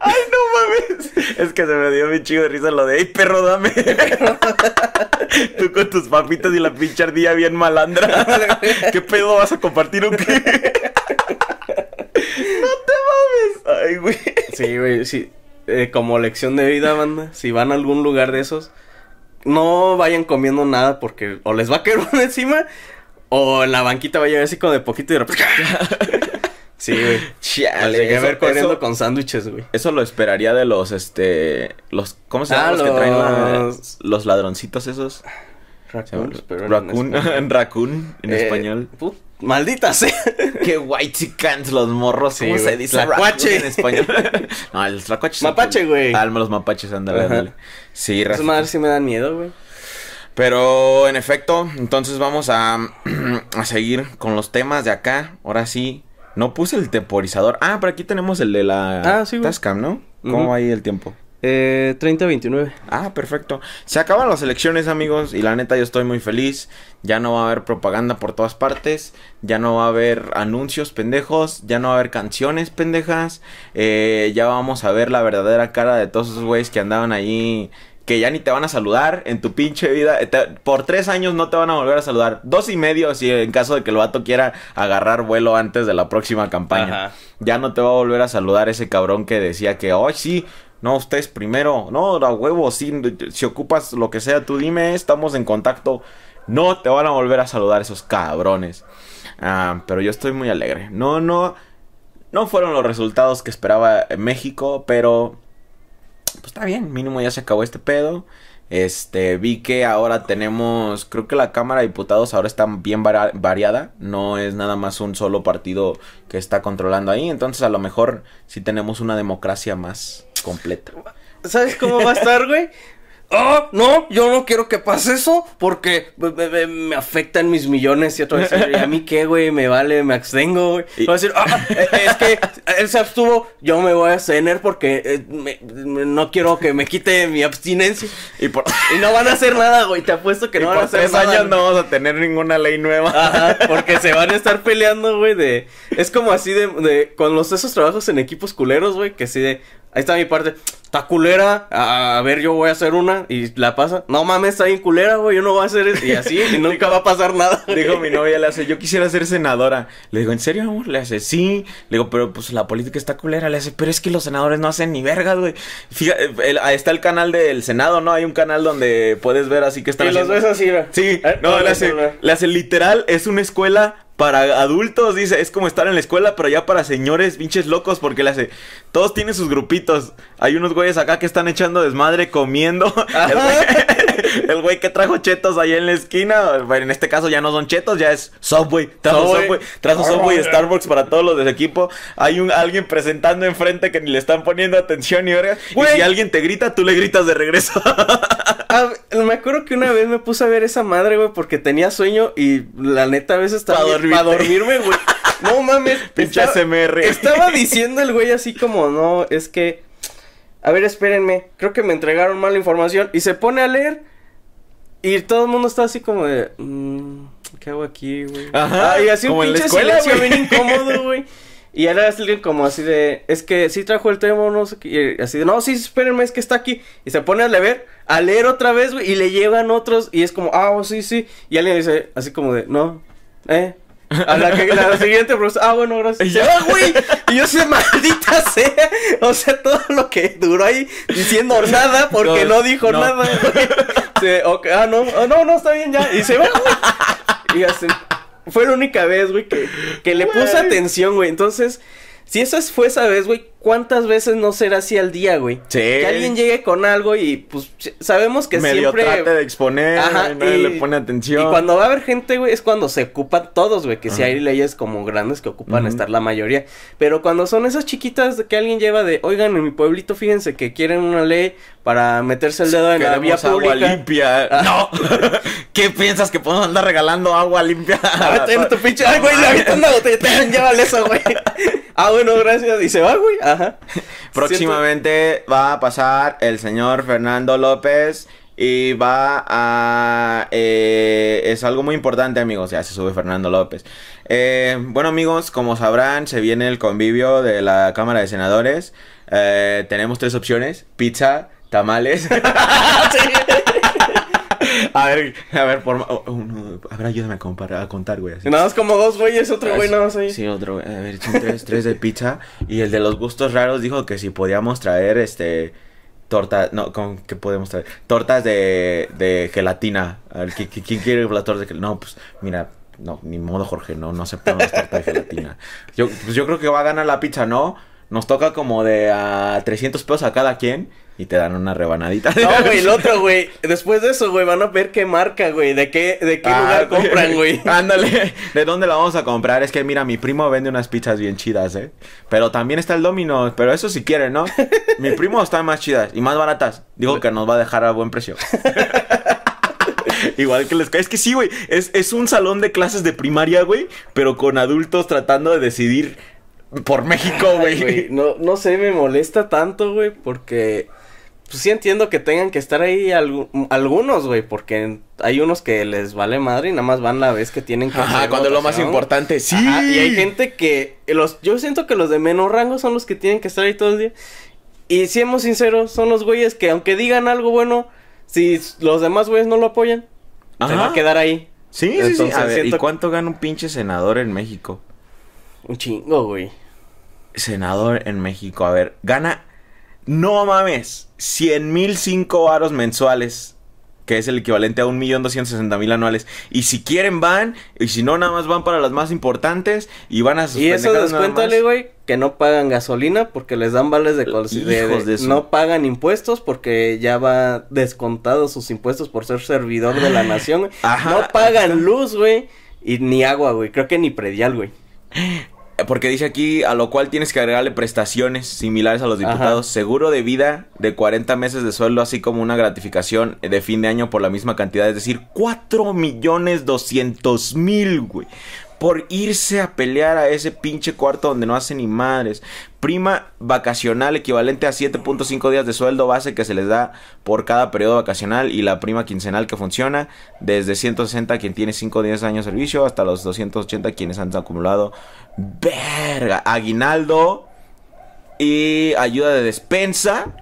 Ay, no mames. Es que se me dio mi chido de risa lo de, ¡ay, perro, dame! Tú con tus papitas y la pinche ardilla bien malandra. ¿Qué pedo vas a compartir o qué? no te mames. Ay, güey. Sí, güey, sí. Eh, como lección de vida, banda, si van a algún lugar de esos, no vayan comiendo nada porque o les va a caer uno encima o en la banquita va a llegar así como de poquito y de repente... Sí, güey. Chale, Llegué a ver corriendo eso- con sándwiches, güey. Eso lo esperaría de los, este, los, ¿cómo se llaman Ah, los que traen la- los- los ladroncitos esos? Raccoons, pero en Raccoon, raccoon en Eh, español. put- maldita sea. Qué white los morros, Sí, ¿cómo se dice? Tlacuache. raccoon en español? no, el tlacuache. son Mapache, güey. Ah, los mapaches, ándale, ándale. Sí, Esas madres sí me dan miedo, güey. Pero en efecto, entonces vamos a, a seguir con los temas de acá. Ahora sí, no puse el temporizador. Ah, pero aquí tenemos el de la Ah, sí. Tascam, ¿no? ¿Cómo va ahí el tiempo? Eh, 30-29. Ah, perfecto. Se acaban las elecciones, amigos, y la neta yo estoy muy feliz. Ya no va a haber propaganda por todas partes, ya no va a haber anuncios pendejos, ya no va a haber canciones pendejas. Eh, ya vamos a ver la verdadera cara de todos esos güeyes que andaban ahí, que ya ni te van a saludar en tu pinche vida. Eh, te- por tres años no te van a volver a saludar. Dos y medio si en caso de que el vato quiera agarrar vuelo antes de la próxima campaña. Ajá. Ya no te va a volver a saludar ese cabrón que decía que, ay, sí, no, ustedes primero, no, da huevo, si ocupas lo que sea, tú dime, estamos en contacto. No te van a volver a saludar esos cabrones. Ah, pero yo estoy muy alegre. No, no, no fueron los resultados que esperaba México, pero pues está bien, mínimo ya se acabó este pedo. Este, vi que ahora tenemos, creo que la Cámara de Diputados ahora está bien variada, no es nada más un solo partido que está controlando ahí, entonces a lo mejor sí tenemos una democracia más completa. ¿Sabes cómo va a estar, güey? Oh, no, yo no quiero que pase eso porque me, me- me afectan mis millones y otra vez, ¿y a mí qué, güey? Me vale, me abstengo, güey. Y- Va a decir, ah, eh, es que él se abstuvo, yo me voy a abstener porque eh, me- no quiero que me quite mi abstinencia. Y por, Y no van a hacer nada, güey, te apuesto que no van a hacer tres nada. años no vamos a tener ninguna ley nueva. Ajá, porque se van a estar peleando, güey, de... Es como así de, de... Con los esos trabajos en equipos culeros, güey, que así de... Ahí está mi parte. Está culera. A, a ver, yo voy a hacer una. Y la pasa. No mames, está bien culera, güey. Yo no voy a hacer eso. Y así. Y nunca va a pasar nada. Dijo mi novia, le hace, yo quisiera ser senadora. Le digo, ¿en serio, amor? Le hace, sí. Le digo, pero pues la política está culera. Le hace, pero es que los senadores no hacen ni vergas, güey. Fíjate, el- ahí está el canal del Senado, ¿no? Hay un canal donde puedes ver así que están Y los ves así, güey. Sí, Eh, no, le hola, hace, le hace literal, es una escuela para adultos, dice, es como estar en la escuela, pero ya para señores pinches locos, porque todos tienen sus grupitos. Hay unos güeyes acá que están echando desmadre, comiendo. El güey, que trajo chetos ahí en la esquina, bueno, en este caso ya no son chetos, ya es Subway. Trajo Subway. Subway, trajo Subway y Starbucks para todos los de su equipo. Hay un alguien presentando enfrente que ni le están poniendo atención y verga. Y si alguien te grita, tú le gritas de regreso. Ah, me acuerdo que una vez me puse a ver esa madre, güey, porque tenía sueño y la neta a veces estaba Pa' bien- dormirte. pa' dormirme, güey. No mames. Pinche estaba- ASMR. Estaba diciendo el güey así como, no, es que. A ver, espérenme. Creo que me entregaron mala información. Y se pone a leer. Y todo el mundo está así como de. "Mm, ¿Qué hago aquí, güey? Ajá, Ah, y así como un pinche escuela, silencio güey. bien incómodo, güey. Y ahora es alguien como así de, es que sí trajo el tema, no sé qué, y así de, no, sí, espérenme, es que está aquí. Y se pone a leer, a leer otra vez, güey, y le llegan otros, y es como, ah, oh, sí, sí. Y alguien dice, así como de, no, eh. A la, que, la siguiente profesora, ah, bueno, gracias. Y Y se ya. va, güey. Y yo sé, maldita sea. O sea, todo lo que duró ahí diciendo nada porque No, no, dijo no. nada. Se- ok, ah, no, ah, no, no, está bien ya. Y se va, güey. Y así, fue la única vez, güey, que, que le puse atención, güey. Entonces, si esa fue esa vez, güey, ¿cuántas veces no será así al día, güey? Sí. Que alguien llegue con algo y, pues, sabemos que medio siempre... trate de exponer, Ajá, nadie y- le pone atención. Y cuando va a haber gente, güey, es cuando se ocupan todos, güey. Que si hay leyes como grandes que ocupan estar la mayoría. Pero cuando son esas chiquitas que alguien lleva de, oigan, en mi pueblito, fíjense que quieren una ley para meterse el dedo en la vía Queremos agua pública. limpia. Ah. No. ¿Qué piensas que podemos andar regalando agua limpia? A ver, tu pinche. Ay, güey, le una botella. Llévale eso, güey. Ah, bueno, gracias. Y se va, güey. Ajá. Próximamente va a pasar el señor Fernando López y va a... eh, es algo muy importante, amigos. Ya se sube Fernando López. Eh, bueno, amigos, como sabrán, se viene el convivio de la Cámara de Senadores. Eh, tenemos tres opciones. Pizza, tamales. A ver, a ver, por... oh, oh, no, a ver, ayúdame a, a contar, güey. así. Nada más como dos güeyes, otro güey nada más ahí. Sí, otro, güey. A ver, son tres, tres de pizza. Y el de los gustos raros dijo que si podíamos traer, este... Tortas, no, ¿con qué podemos traer? Tortas de, de gelatina. A ver, ¿qui- qui- ¿quién quiere las tortas de gelatina? No, pues, mira, no, ni modo, Jorge, no, no aceptamos las tortas de gelatina. Yo, pues yo creo que va a ganar la pizza, ¿no? Nos toca como de a 300 pesos a cada quien y te dan una rebanadita. No, güey, el otro, güey. Después de eso, güey, van a ver qué marca, güey. De qué, de qué Ah, lugar compran, güey. Ándale, ¿de dónde la vamos a comprar? Es que mira, mi primo vende unas pizzas bien chidas, ¿eh? Pero también está el Domino, pero eso si quieren, ¿no? Mi primo está más chidas y más baratas. Digo que nos va a dejar a buen precio. Igual que les cae. Es que sí, güey. Es, es un salón de clases de primaria, güey. Pero con adultos tratando de decidir por México, güey. No, no sé, me molesta tanto, güey, porque... Pues sí entiendo que tengan que estar ahí algu- algunos, güey, porque hay unos que les vale madre y nada más van la vez que tienen que Ajá, hacer cuando es lo más importante. Sí. Ajá, y hay gente que los yo siento que los de menos rango son los que tienen que estar ahí todo el día. Y seamos sinceros, son los güeyes que aunque digan algo bueno, si los demás güeyes no lo apoyan, se va a quedar ahí. Sí, sí, sí. Entonces, A ver, ¿y cuánto gana un pinche senador en México? Un chingo, güey. Senador en México. A ver, gana, no mames, 100 mil cinco varos mensuales. Que es el equivalente a un millón doscientos mil anuales. Y si quieren van, y si no, nada más van para las más importantes. Y van a sus Y eso descuéntale, güey, que no pagan gasolina porque les dan vales de, de- su- no pagan impuestos porque ya va descontado sus impuestos por ser servidor de la nación, güey. Ajá, no pagan luz, güey, y ni agua, güey. Creo que ni predial, güey. Porque dice aquí, a lo cual tienes que agregarle prestaciones similares a los Ajá. diputados. Seguro de vida de 40 meses de sueldo, así como una gratificación de fin de año por la misma cantidad. Es decir, 4 millones 200 mil, güey. Por irse a pelear a ese pinche cuarto donde no hace ni madres. Prima vacacional equivalente a 7.5 días de sueldo base que se les da por cada periodo vacacional. Y la prima quincenal que funciona desde 160 a quien tiene 5 días de años de servicio hasta los 280 quienes han acumulado Verga. Aguinaldo. Y ayuda de despensa.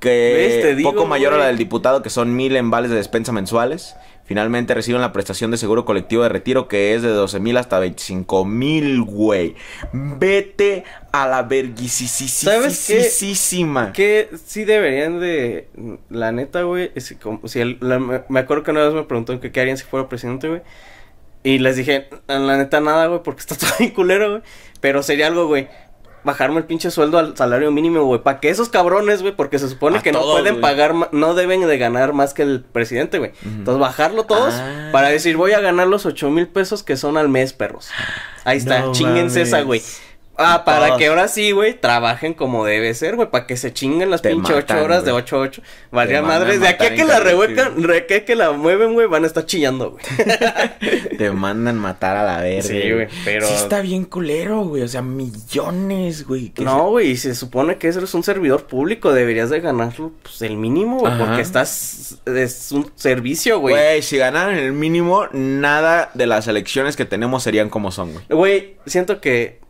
Que digo, poco mayor a la del diputado, que son mil en vales de despensa mensuales. Finalmente reciben la prestación de seguro colectivo de retiro, que es de 12 mil hasta 25 mil, güey. Vete a la ¿Sabes qué? Que sí deberían de. La neta, güey. si me acuerdo que una vez me preguntó que qué harían si fuera presidente, güey. Y les dije, la neta, nada, güey, porque está todo bien culero, güey. Pero sería algo, güey. Bajarme el pinche sueldo al salario mínimo, güey. Para que esos cabrones, güey, porque se supone A que no pueden pagar, no deben de ganar más que el presidente, güey. Entonces, bajarlo todos Ah. para decir, voy a ganar los ocho mil pesos que son al mes, perros. Ahí está, No chinguense esa, güey. Ah, para Todos. que ahora sí, güey, trabajen como debe ser, güey, para que se chinguen las pinche ocho horas de güey. 8 a 8. Valía madres, de aquí a que la revuelcan, aquí a que la mueven, güey, van a estar chillando, güey. Te mandan matar a la verga. Sí, güey, pero- Sí está bien culero, güey. O sea, millones, güey. que No, güey, y se supone que eres un servidor público, deberías de ganar pues, el mínimo, güey, porque estás, es un servicio, güey. Güey, si ganaran el mínimo, nada de las elecciones que tenemos serían como son, güey. Güey, siento que...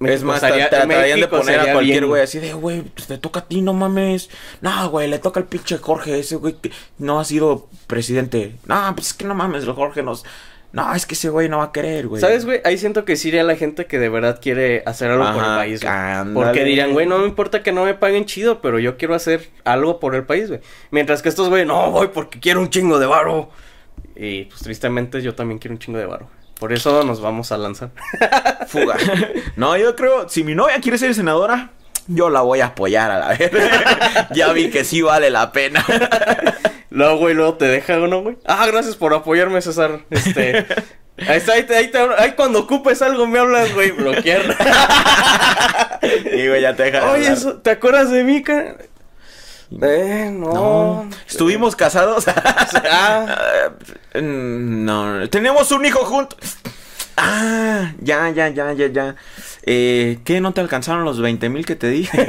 es más, estaría- tra- tratarían de México poner a cualquier güey así de, güey, pues te toca a ti, no mames. No, güey, le toca al pinche Jorge, ese güey que no ha sido presidente. No, pues es que no mames, el Jorge nos... No, es que ese güey no va a querer, güey. ¿Sabes, güey? Ahí siento que sí iría la gente que de verdad quiere hacer algo por el país, güey. Porque dirían, güey, no me importa que no me paguen chido, pero yo quiero hacer algo por el país, güey. Mientras que estos, güey, no, voy porque quiero un chingo de varo. Y pues tristemente yo también quiero un chingo de varo. Por eso nos vamos a lanzar. Fuga. no, yo creo, si mi novia quiere ser senadora, yo la voy a apoyar a la vez. ya vi que sí vale la pena. luego, güey, luego te deja uno, güey. Ah, gracias por apoyarme, César. Este. Ahí está, ahí, te- ahí, te- ahí cuando ocupes algo me hablas, güey, bloquear. y güey, ya te deja de Oye, hablar. eso, ¿te acuerdas de mí, cara? Eh, no. No, estuvimos casados. Ah, Mm, no, tenemos un hijo juntos. Ah, ya, ya, ya, ya, ya. Eh, ¿Qué? ¿No te alcanzaron los 20 mil que te dije?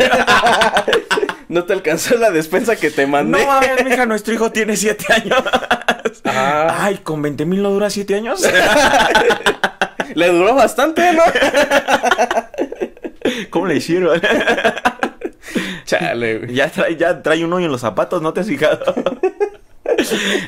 no te alcanzó la despensa que te mandé. no mames, mija, nuestro hijo tiene 7 años. Ah. Ay, ¿con 20 mil no dura 7 años? Le duró bastante, ¿no? ¿Cómo le hicieron? Chale, güey. ya, trae, ya trae un hoyo en los zapatos, ¿no te has fijado?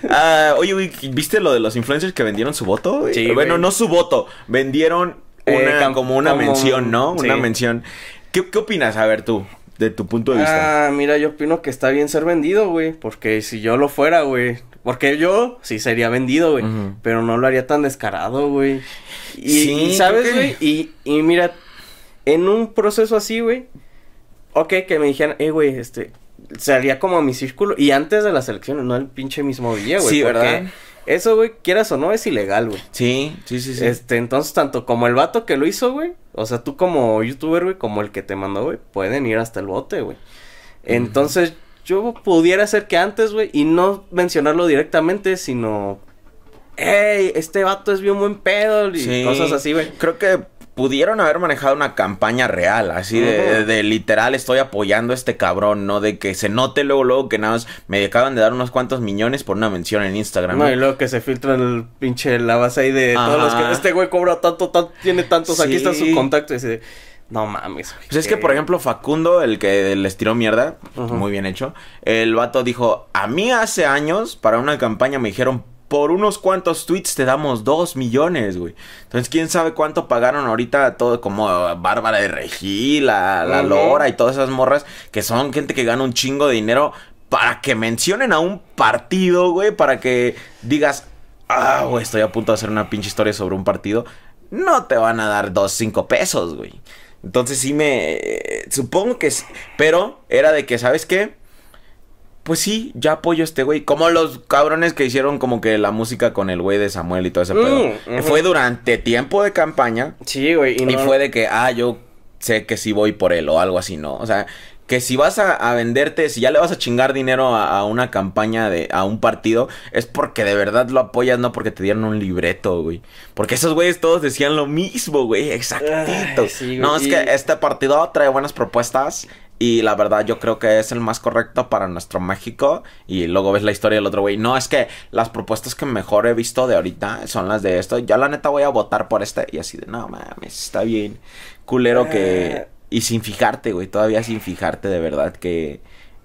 Ah, oye, güey, ¿viste lo de los influencers que vendieron su voto? güey? Sí, bueno, güey. no su voto, vendieron Eh, una, como una como- mención, ¿no? Una sí. mención. ¿Qué, ¿Qué opinas? A ver, tú, de tu punto de vista. Ah, mira, yo opino que está bien ser vendido, güey. Porque si yo lo fuera, güey. Porque yo sí sería vendido, güey. Pero no lo haría tan descarado, güey. Y, Sí, y, ¿sabes, que- güey? Y, y mira, en un proceso así, güey. Ok, que me dijeran, eh, güey, este. Sería como a mi círculo. Y antes de las elecciones, no el pinche mismo día, güey. Sí, porque ¿verdad? Eso, güey, quieras o no, es ilegal, güey. Sí, sí, sí, sí. Este, entonces, tanto como el vato que lo hizo, güey, o sea, tú como youtuber, güey, como el que te mandó, güey, pueden ir hasta el bote, güey. Entonces, yo pudiera ser que antes, güey, y no mencionarlo directamente, sino, hey, este vato es bien buen pedo, y Sí. cosas así, güey. Creo que pudieron haber manejado una campaña real, así de, de literal estoy apoyando a este cabrón, no de que se note luego, luego que nada más me acaban de dar unos cuantos millones por una mención en Instagram. No, ¿no? y luego que se filtra el pinche la base ahí de todos los que este güey cobra tanto, tanto, tiene tantos, aquí está su contacto, y de, no mames. Pues es que, por ejemplo, Facundo, el que les tiró mierda, muy bien hecho, el vato dijo, a mí hace años, para una campaña me dijeron, por unos cuantos tweets te damos dos millones, güey. Entonces, quién sabe cuánto pagaron ahorita todo como Bárbara de Regil, la, la. Lora y todas esas morras, que son gente que gana un chingo de dinero para que mencionen a un partido, güey, para que digas, ah, güey, estoy a punto de hacer una pinche historia sobre un partido. No te van a dar dos, cinco pesos, güey. Entonces sí me... eh, Supongo que... Pero era de que, ¿sabes qué? Pues sí, ya apoyo a este güey. Como los cabrones que hicieron como que la música con el güey de Samuel y todo ese Mm, pedo. Fue durante tiempo de campaña. Sí, güey, y, Y no- fue de que, ah, yo sé que sí voy por él o algo así, ¿no? O sea, que si vas a, a venderte, si ya le vas a chingar dinero a, a una campaña de, a un partido, es porque de verdad lo apoyas, no porque te dieron un libreto, güey. Porque esos güeyes todos decían lo mismo, güey, exactito. Ay, sí, güey, no, es que este partido trae buenas propuestas. Y la verdad yo creo que es el más correcto para nuestro México. Y luego ves la historia del otro güey. No, es que las propuestas que mejor he visto de ahorita son las de esto. Ya la neta voy a votar por este. Y así de, no mames, está bien. Culero que... Ah. Y sin fijarte, güey. Todavía sin fijarte de verdad que,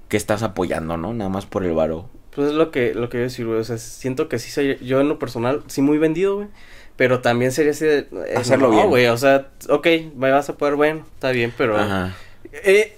que estás apoyando, ¿no? Nada más por el varo. Pues es lo que, lo que yo decir, güey. O sea, siento que sí soy, yo en lo personal, sí muy vendido, güey. Pero también sería así de... eh, Hacerlo no, bien. güey, o sea, ok, me vas a poder, bueno, está bien, pero... Ajá. Eh,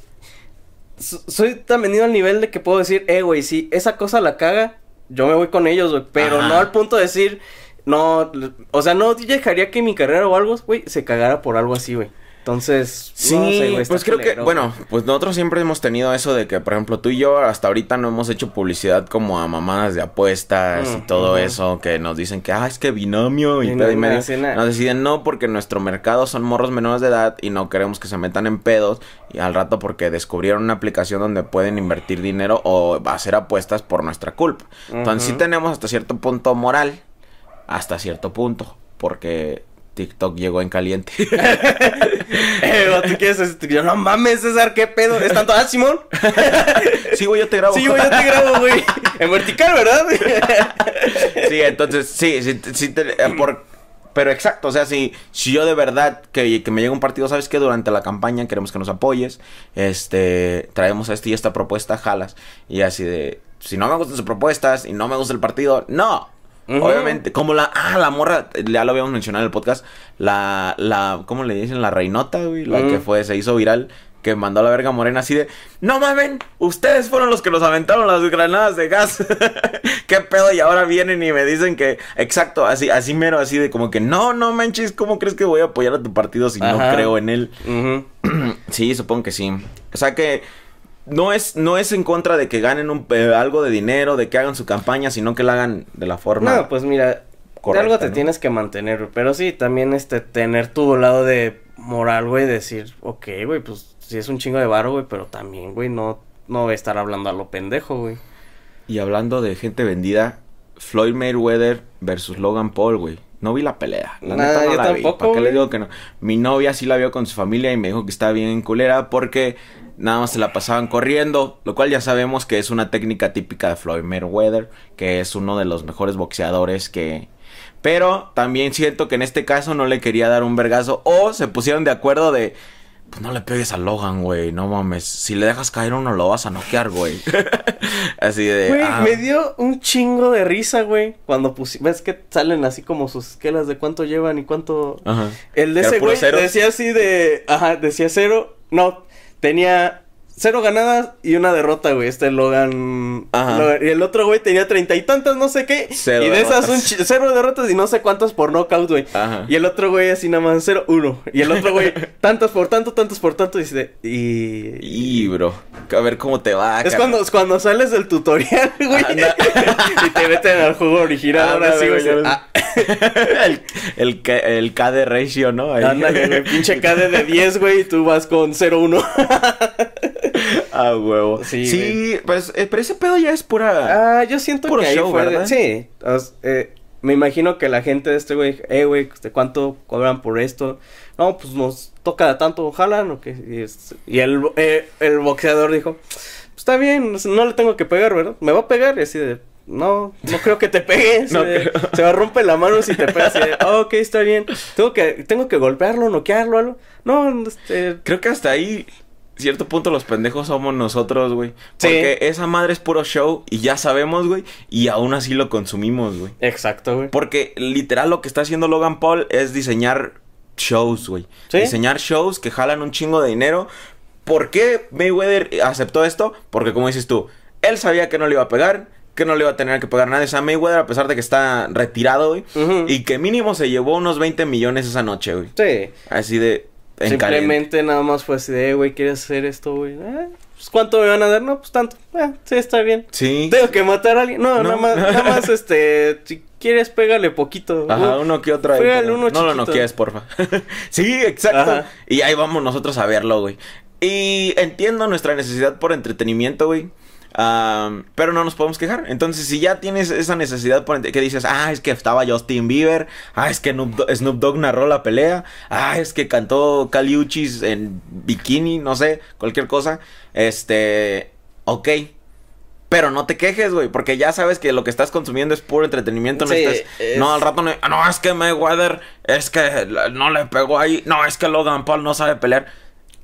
soy tan vendido al nivel de que puedo decir, eh, güey, si esa cosa la caga, yo me voy con ellos, güey. Pero Ajá. no al punto de decir, no, o sea, no dejaría que mi carrera o algo, güey, se cagara por algo así, güey. Entonces, Sí, no sé, güey, está pues creo que, bueno, pues nosotros siempre hemos tenido eso de que, por ejemplo, tú y yo hasta ahorita no hemos hecho publicidad como a mamadas de apuestas y Mm, todo eso que nos dicen que, ah, es que binomio y, Y no, y medio. Nos deciden no porque nuestro mercado son morros menores de edad y no queremos que se metan en pedos y al rato porque descubrieron una aplicación donde pueden invertir dinero o hacer apuestas por nuestra culpa. Entonces sí tenemos hasta cierto punto moral, hasta cierto punto, porque TikTok llegó en caliente. Eh, ¿tú quieres este? Yo, no mames, César, ¿qué pedo? ¿Es tanto? Ah, Simón. sí, güey, yo te grabo. Sí, güey, yo te grabo, güey. En vertical, ¿verdad? Sí, entonces, sí, sí, sí te- eh, por, pero exacto, o sea, si, si yo de verdad que, que me llega un partido, sabes que durante la campaña queremos que nos apoyes, este, traemos esta y esta propuesta, jalas, y así de, si no me gustan sus propuestas y no me gusta el partido, no. Obviamente, como la, ah, la morra, ya lo habíamos mencionado en el podcast, la, la, ¿cómo le dicen? La reinota, güey, la que fue, se hizo viral, que mandó a la verga morena así de, no mamen, ustedes fueron los que nos aventaron las granadas de gas. ¿Qué pedo? Y ahora vienen y me dicen que, exacto, así, así mero, así de como que, no, no manches, ¿cómo crees que voy a apoyar a tu partido si no creo en él? Sí, supongo que sí. O sea que no es, no es en contra de que ganen un, eh, algo de dinero, de que hagan su campaña, sino que la hagan de la forma. No, pues mira, de correcta, algo te ¿no? tienes que mantener, güey. Pero sí, también este, tener tu lado de moral, güey, decir, ok, güey, pues sí es un chingo de varo, güey, pero también, güey, no, no voy a estar hablando a lo pendejo, güey. Y hablando de gente vendida, Floyd Mayweather versus Logan Paul, güey. No vi la pelea. La neta no yo la vi. tampoco, ¿Para qué le digo que no? Mi novia sí la vio con su familia y me dijo que estaba bien culera porque nada más se la pasaban corriendo, lo cual ya sabemos que es una técnica típica de Floyd Mayweather, que es uno de los mejores boxeadores que pero también siento que en este caso no le quería dar un vergazo o se pusieron de acuerdo de pues no le pegues a Logan, güey. No mames. Si le dejas caer uno, lo vas a noquear, güey. así de. Güey, ah, me dio un chingo de risa, güey. Cuando puse, ves que salen así como sus esquelas de cuánto llevan y cuánto. Ajá. El de ¿Era ese güey cero? decía así de. Ajá, decía cero. No, tenía cero ganadas y una derrota, güey. Este Logan. Ajá. Logan- Y el otro güey tenía treinta y tantas, no sé qué. Cero y de esas un cero derrotas y no sé cuántas por knockout, güey. Ajá. Y el otro güey así nada más cero, uno. Y el otro güey, tantas por tanto, tantos por tanto. Y dice, y. Y, bro. A ver cómo te va. Es cuando, es cuando sales del tutorial, güey. Anda. y te meten al juego original. ahora sí, güey. Ah, el, el, el KD ratio, ¿no? Ahí. ándale, güey. Pinche KD de 10, güey. Y tú vas con 0-1. Ah, huevo. Sí, Sí, pues, eh, pero ese pedo ya es pura. ah, yo siento Puro que ahí show, fue. de- ¿verdad? Sí. eh, me imagino que la gente de este güey, eh, güey, ¿cuánto cobran por esto? No, pues nos toca tanto, jalan o qué. Y, es- y el, eh, el boxeador dijo, "Pues, está bien, no le tengo que pegar, ¿verdad? Me va a pegar y así de, no, no creo que te pegue. así No. Se va a romper la mano si te pega así de, "Ah, ok, está bien. Tengo que, tengo que golpearlo, noquearlo, algo. No, este, Creo que hasta ahí, cierto punto, los pendejos somos nosotros, güey. Sí. Porque esa madre es puro show y ya sabemos, güey. Y aún así lo consumimos, güey. exacto, güey. Porque literal lo que está haciendo Logan Paul es diseñar shows, güey. Sí. Diseñar shows que jalan un chingo de dinero. ¿Por qué Mayweather aceptó esto? Porque como dices tú, él sabía que no le iba a pegar, que no le iba a tener que pegar a nadie. O sea, Mayweather, a pesar de que está retirado, güey, y que mínimo se llevó unos 20 millones esa noche, güey. Sí. Así de... en caliente. Simplemente nada más fue así de, "Eh, güey, ¿quieres hacer esto, güey? Eh, pues, ¿Cuánto me van a dar? No, pues tanto. Eh, sí, está bien. Sí. ¿Tengo que matar a alguien? No, No. nada más, nada más, este, si quieres, pégale poquito. Ajá, Uh, uno que otro. ahí, Pégale uno no lo chiquito. noquees, porfa. sí, exacto. Ajá. Y ahí vamos nosotros a verlo, güey. Y entiendo nuestra necesidad por entretenimiento, güey. Pero no nos podemos quejar. Entonces, si ya tienes esa necesidad que dices, ah, es que estaba Justin Bieber, ah, es que Snoop Dogg, narró la pelea, ah, es que cantó Caliuchis en bikini, no sé, cualquier cosa. Este, ok. Pero no te quejes, güey, porque ya sabes que lo que estás consumiendo es puro entretenimiento. no, estás- es- no, al rato no, "Ah, no, es que Mayweather, es que no le pegó ahí, no, es que Logan Paul no sabe pelear.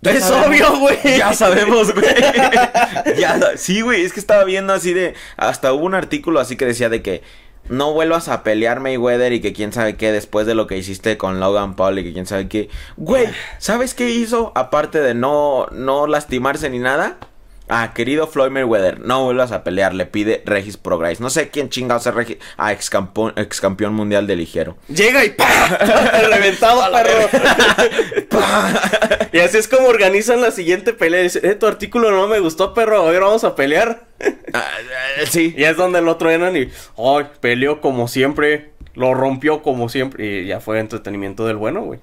Es sabemos, obvio, güey. Ya sabemos, güey. ya, sí, güey, es que estaba viendo así de, hasta hubo un artículo así que decía de que no vuelvas a pelear Mayweather y que quién sabe qué después de lo que hiciste con Logan Paul y que quién sabe qué. Güey, ¿sabes qué hizo aparte de no, no lastimarse ni nada? Ah, querido Floyd Mayweather, no vuelvas a pelear, le pide Regis Prograis. No sé quién chingados es Regis. Ah, ex campeón, ex campeón mundial de ligero. Llega y ¡pah! Reventado, perro. y así es como organizan la siguiente pelea. Dice, eh, tu artículo no me gustó, perro. A ver, vamos a pelear. Ah, ah, sí. Y es donde el otro eran y, ay, peleó como siempre. Lo rompió como siempre. Y ya fue entretenimiento del bueno, güey.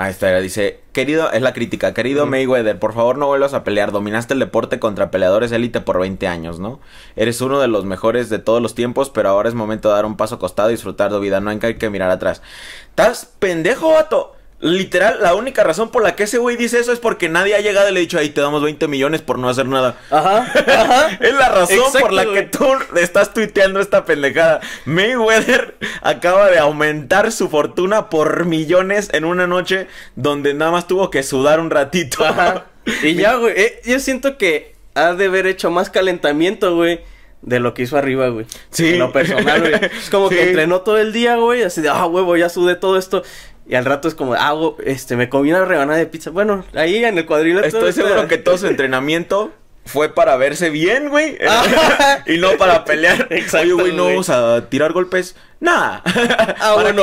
Ahí está, dice, querido, es la crítica, querido Mayweather, por favor no vuelvas a pelear, dominaste el deporte contra peleadores élite por 20 años, ¿no? Eres uno de los mejores de todos los tiempos, pero ahora es momento de dar un paso acostado y disfrutar de vida, no hay que mirar atrás. ¿Estás pendejo, vato? Literal, la única razón por la que ese güey dice eso es porque nadie ha llegado y le ha dicho, ahí te damos 20 millones por no hacer nada. Ajá, ajá. Es la razón Exacto, por la que tú estás tuiteando esta pendejada. Mayweather acaba de aumentar su fortuna por millones en una noche donde nada más tuvo que sudar un ratito. Ajá. Y ya, güey. eh, yo siento que ha de haber hecho más calentamiento, güey. De lo que hizo arriba, güey. Sí. En lo personal, güey. Es como Sí. que entrenó todo el día, güey. Así de, ah, huevo, ya sudé todo esto. Y al rato es como, ah, este, me comí una rebanada de pizza. Bueno, ahí en el cuadrilátero. Estoy seguro que todo su entrenamiento fue para verse bien, güey. Y no para pelear. Exacto, Oye, güey, no güey. vamos a tirar golpes. Nah. Ah, ¿Para bueno.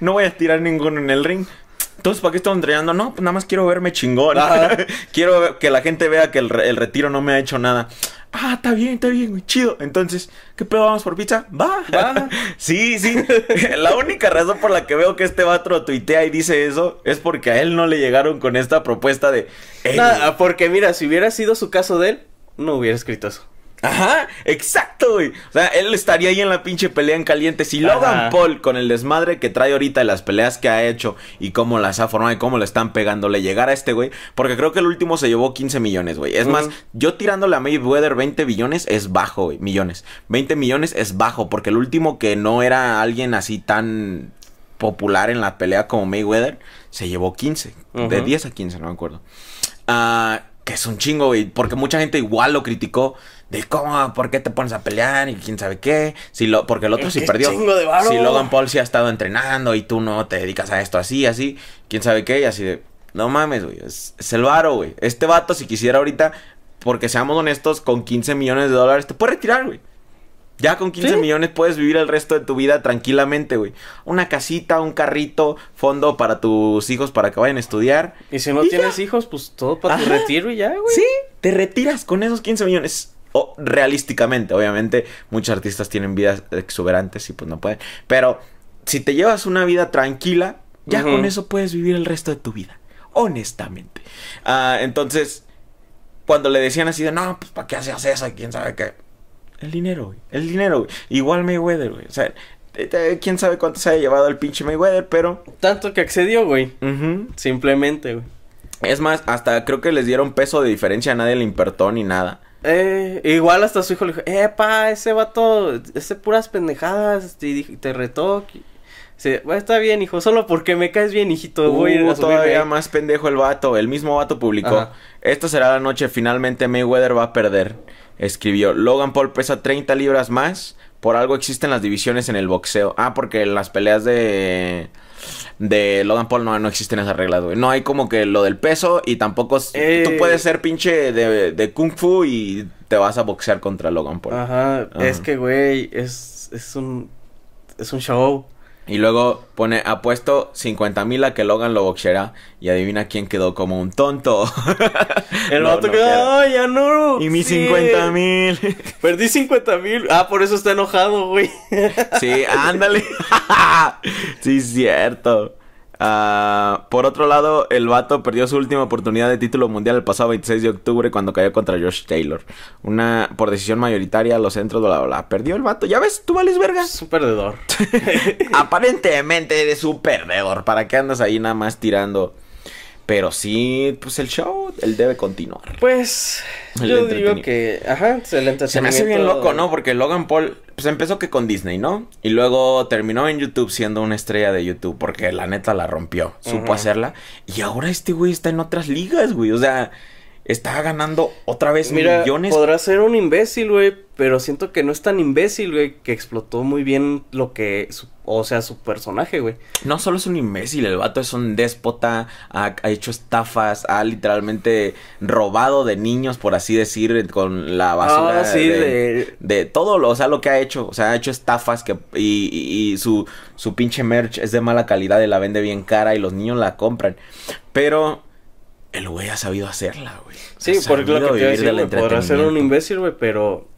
no voy a tirar ninguno en el ring. Entonces, ¿para qué estamos entrenando? No, pues nada más quiero verme chingón. Quiero que la gente vea que el, re- el retiro no me ha hecho nada. Ah, está bien, está bien, güey, chido. Entonces, ¿qué pedo vamos por pizza? Va. Va. sí, sí. la única razón por la que veo que este vato tuitea y dice eso es porque a él no le llegaron con esta propuesta de. "Ey, Nada, porque mira, si hubiera sido su caso de él, no hubiera escrito eso. Ajá, exacto, güey. O sea, él estaría ahí en la pinche pelea en caliente. Si Ajá. Logan Paul, con el desmadre que trae ahorita de las peleas que ha hecho y cómo las ha formado y cómo le están pegando, le llegara a este güey. Porque creo que el último se llevó 15 millones, güey. Es más, yo tirándole a Mayweather 20 billones es bajo, güey. Millones. 20 millones es bajo. Porque el último que no era alguien así tan popular en la pelea como Mayweather, se llevó 15. De Ujú. 10 a 15, no me acuerdo. Ah, que es un chingo, güey. Porque mucha gente igual lo criticó. De cómo, ¿por qué te pones a pelear? Y quién sabe qué. Si lo, porque el otro sí perdió. de. Si Logan Paul sí ha estado entrenando y tú no te dedicas a esto así, así. Quién sabe qué. Y así de, no mames, güey. Es, es el varo, güey. Este vato, si quisiera ahorita, porque seamos honestos, con 15 millones de dólares te puede retirar, güey. Ya con 15 Sí. millones puedes vivir el resto de tu vida tranquilamente, güey. Una casita, un carrito, fondo para tus hijos para que vayan a estudiar. Y si no Y tienes hijos, pues todo para tu retiro y ya, güey. Sí, te retiras con esos 15 millones. O realísticamente, obviamente, muchos artistas tienen vidas exuberantes y pues no pueden. Pero si te llevas una vida tranquila, ya con eso puedes vivir el resto de tu vida. Honestamente. Ah, entonces, cuando le decían así de, no, pues ¿para qué haces eso? ¿Quién sabe qué? El dinero, güey. El dinero, güey. Igual Mayweather, güey. O sea, te- te- quién sabe cuánto se haya llevado el pinche Mayweather, pero... Tanto que accedió, güey. Simplemente, güey. Es más, hasta creo que les dieron peso de diferencia, a nadie le importó ni nada. Eh, igual hasta su hijo le dijo, eh, pa, ese vato, ese puras pendejadas, te, te retó. Sí, bueno, está bien, hijo, solo porque me caes bien, hijito, voy a ir a Uh, subirme todavía ahí". más pendejo el vato. El mismo vato publicó. Ajá. Esta será la noche. Finalmente Mayweather va a perder. Escribió. Logan Paul pesa 30 libras más. Por algo existen las divisiones en el boxeo. Ah, porque en las peleas de. De Logan Paul no, no existen esas reglas, güey. No hay como que lo del peso y tampoco. s- Eh. Tú puedes ser pinche de, de Kung Fu y te vas a boxear contra Logan Paul. Ajá, Ajá. es que, güey, es, es un, es un show. Y luego pone apuesto 50 mil a que Logan lo boxeará. Y adivina quién quedó como un tonto. El No, vato no que, quiero. ay, ya no. Y mis sí, 50 mil. Perdí 50 mil. Ah, por eso está enojado, güey. Sí, ándale. sí, cierto. Ah, por otro lado, el vato perdió su última oportunidad de título mundial el pasado 26 de octubre cuando cayó contra Josh Taylor. Una por decisión mayoritaria, los centros, bla, bla, bla. Perdió el vato. Ya ves, tú vales verga. Es un perdedor. Aparentemente eres un perdedor. ¿Para qué andas ahí nada más tirando? Pero sí, pues el show, él debe continuar. Pues, El yo digo que, ajá, es el entretenimiento. Se me hace bien loco, ¿no? Porque Logan Paul, pues empezó que con Disney, ¿no? Y luego terminó en YouTube siendo una estrella de YouTube, porque la neta la rompió, supo hacerla. Y ahora este güey está en otras ligas, güey. O sea, está ganando otra vez Mira, millones. podrá ser un imbécil, güey, pero siento que no es tan imbécil, güey, que explotó muy bien lo que, su- o sea, su personaje, güey. No solo es un imbécil, el vato es un déspota, ha, ha hecho estafas, ha literalmente robado de niños, por así decir, con la basura. Ah, sí, de... de todo lo, o sea, lo que ha hecho, o sea, ha hecho estafas que y, y- y su, su pinche merch es de mala calidad y la vende bien cara y los niños la compran. Pero el güey ha sabido hacerla, güey. Sí, porque lo que te iba a decir, güey, podrá ser un imbécil, güey, pero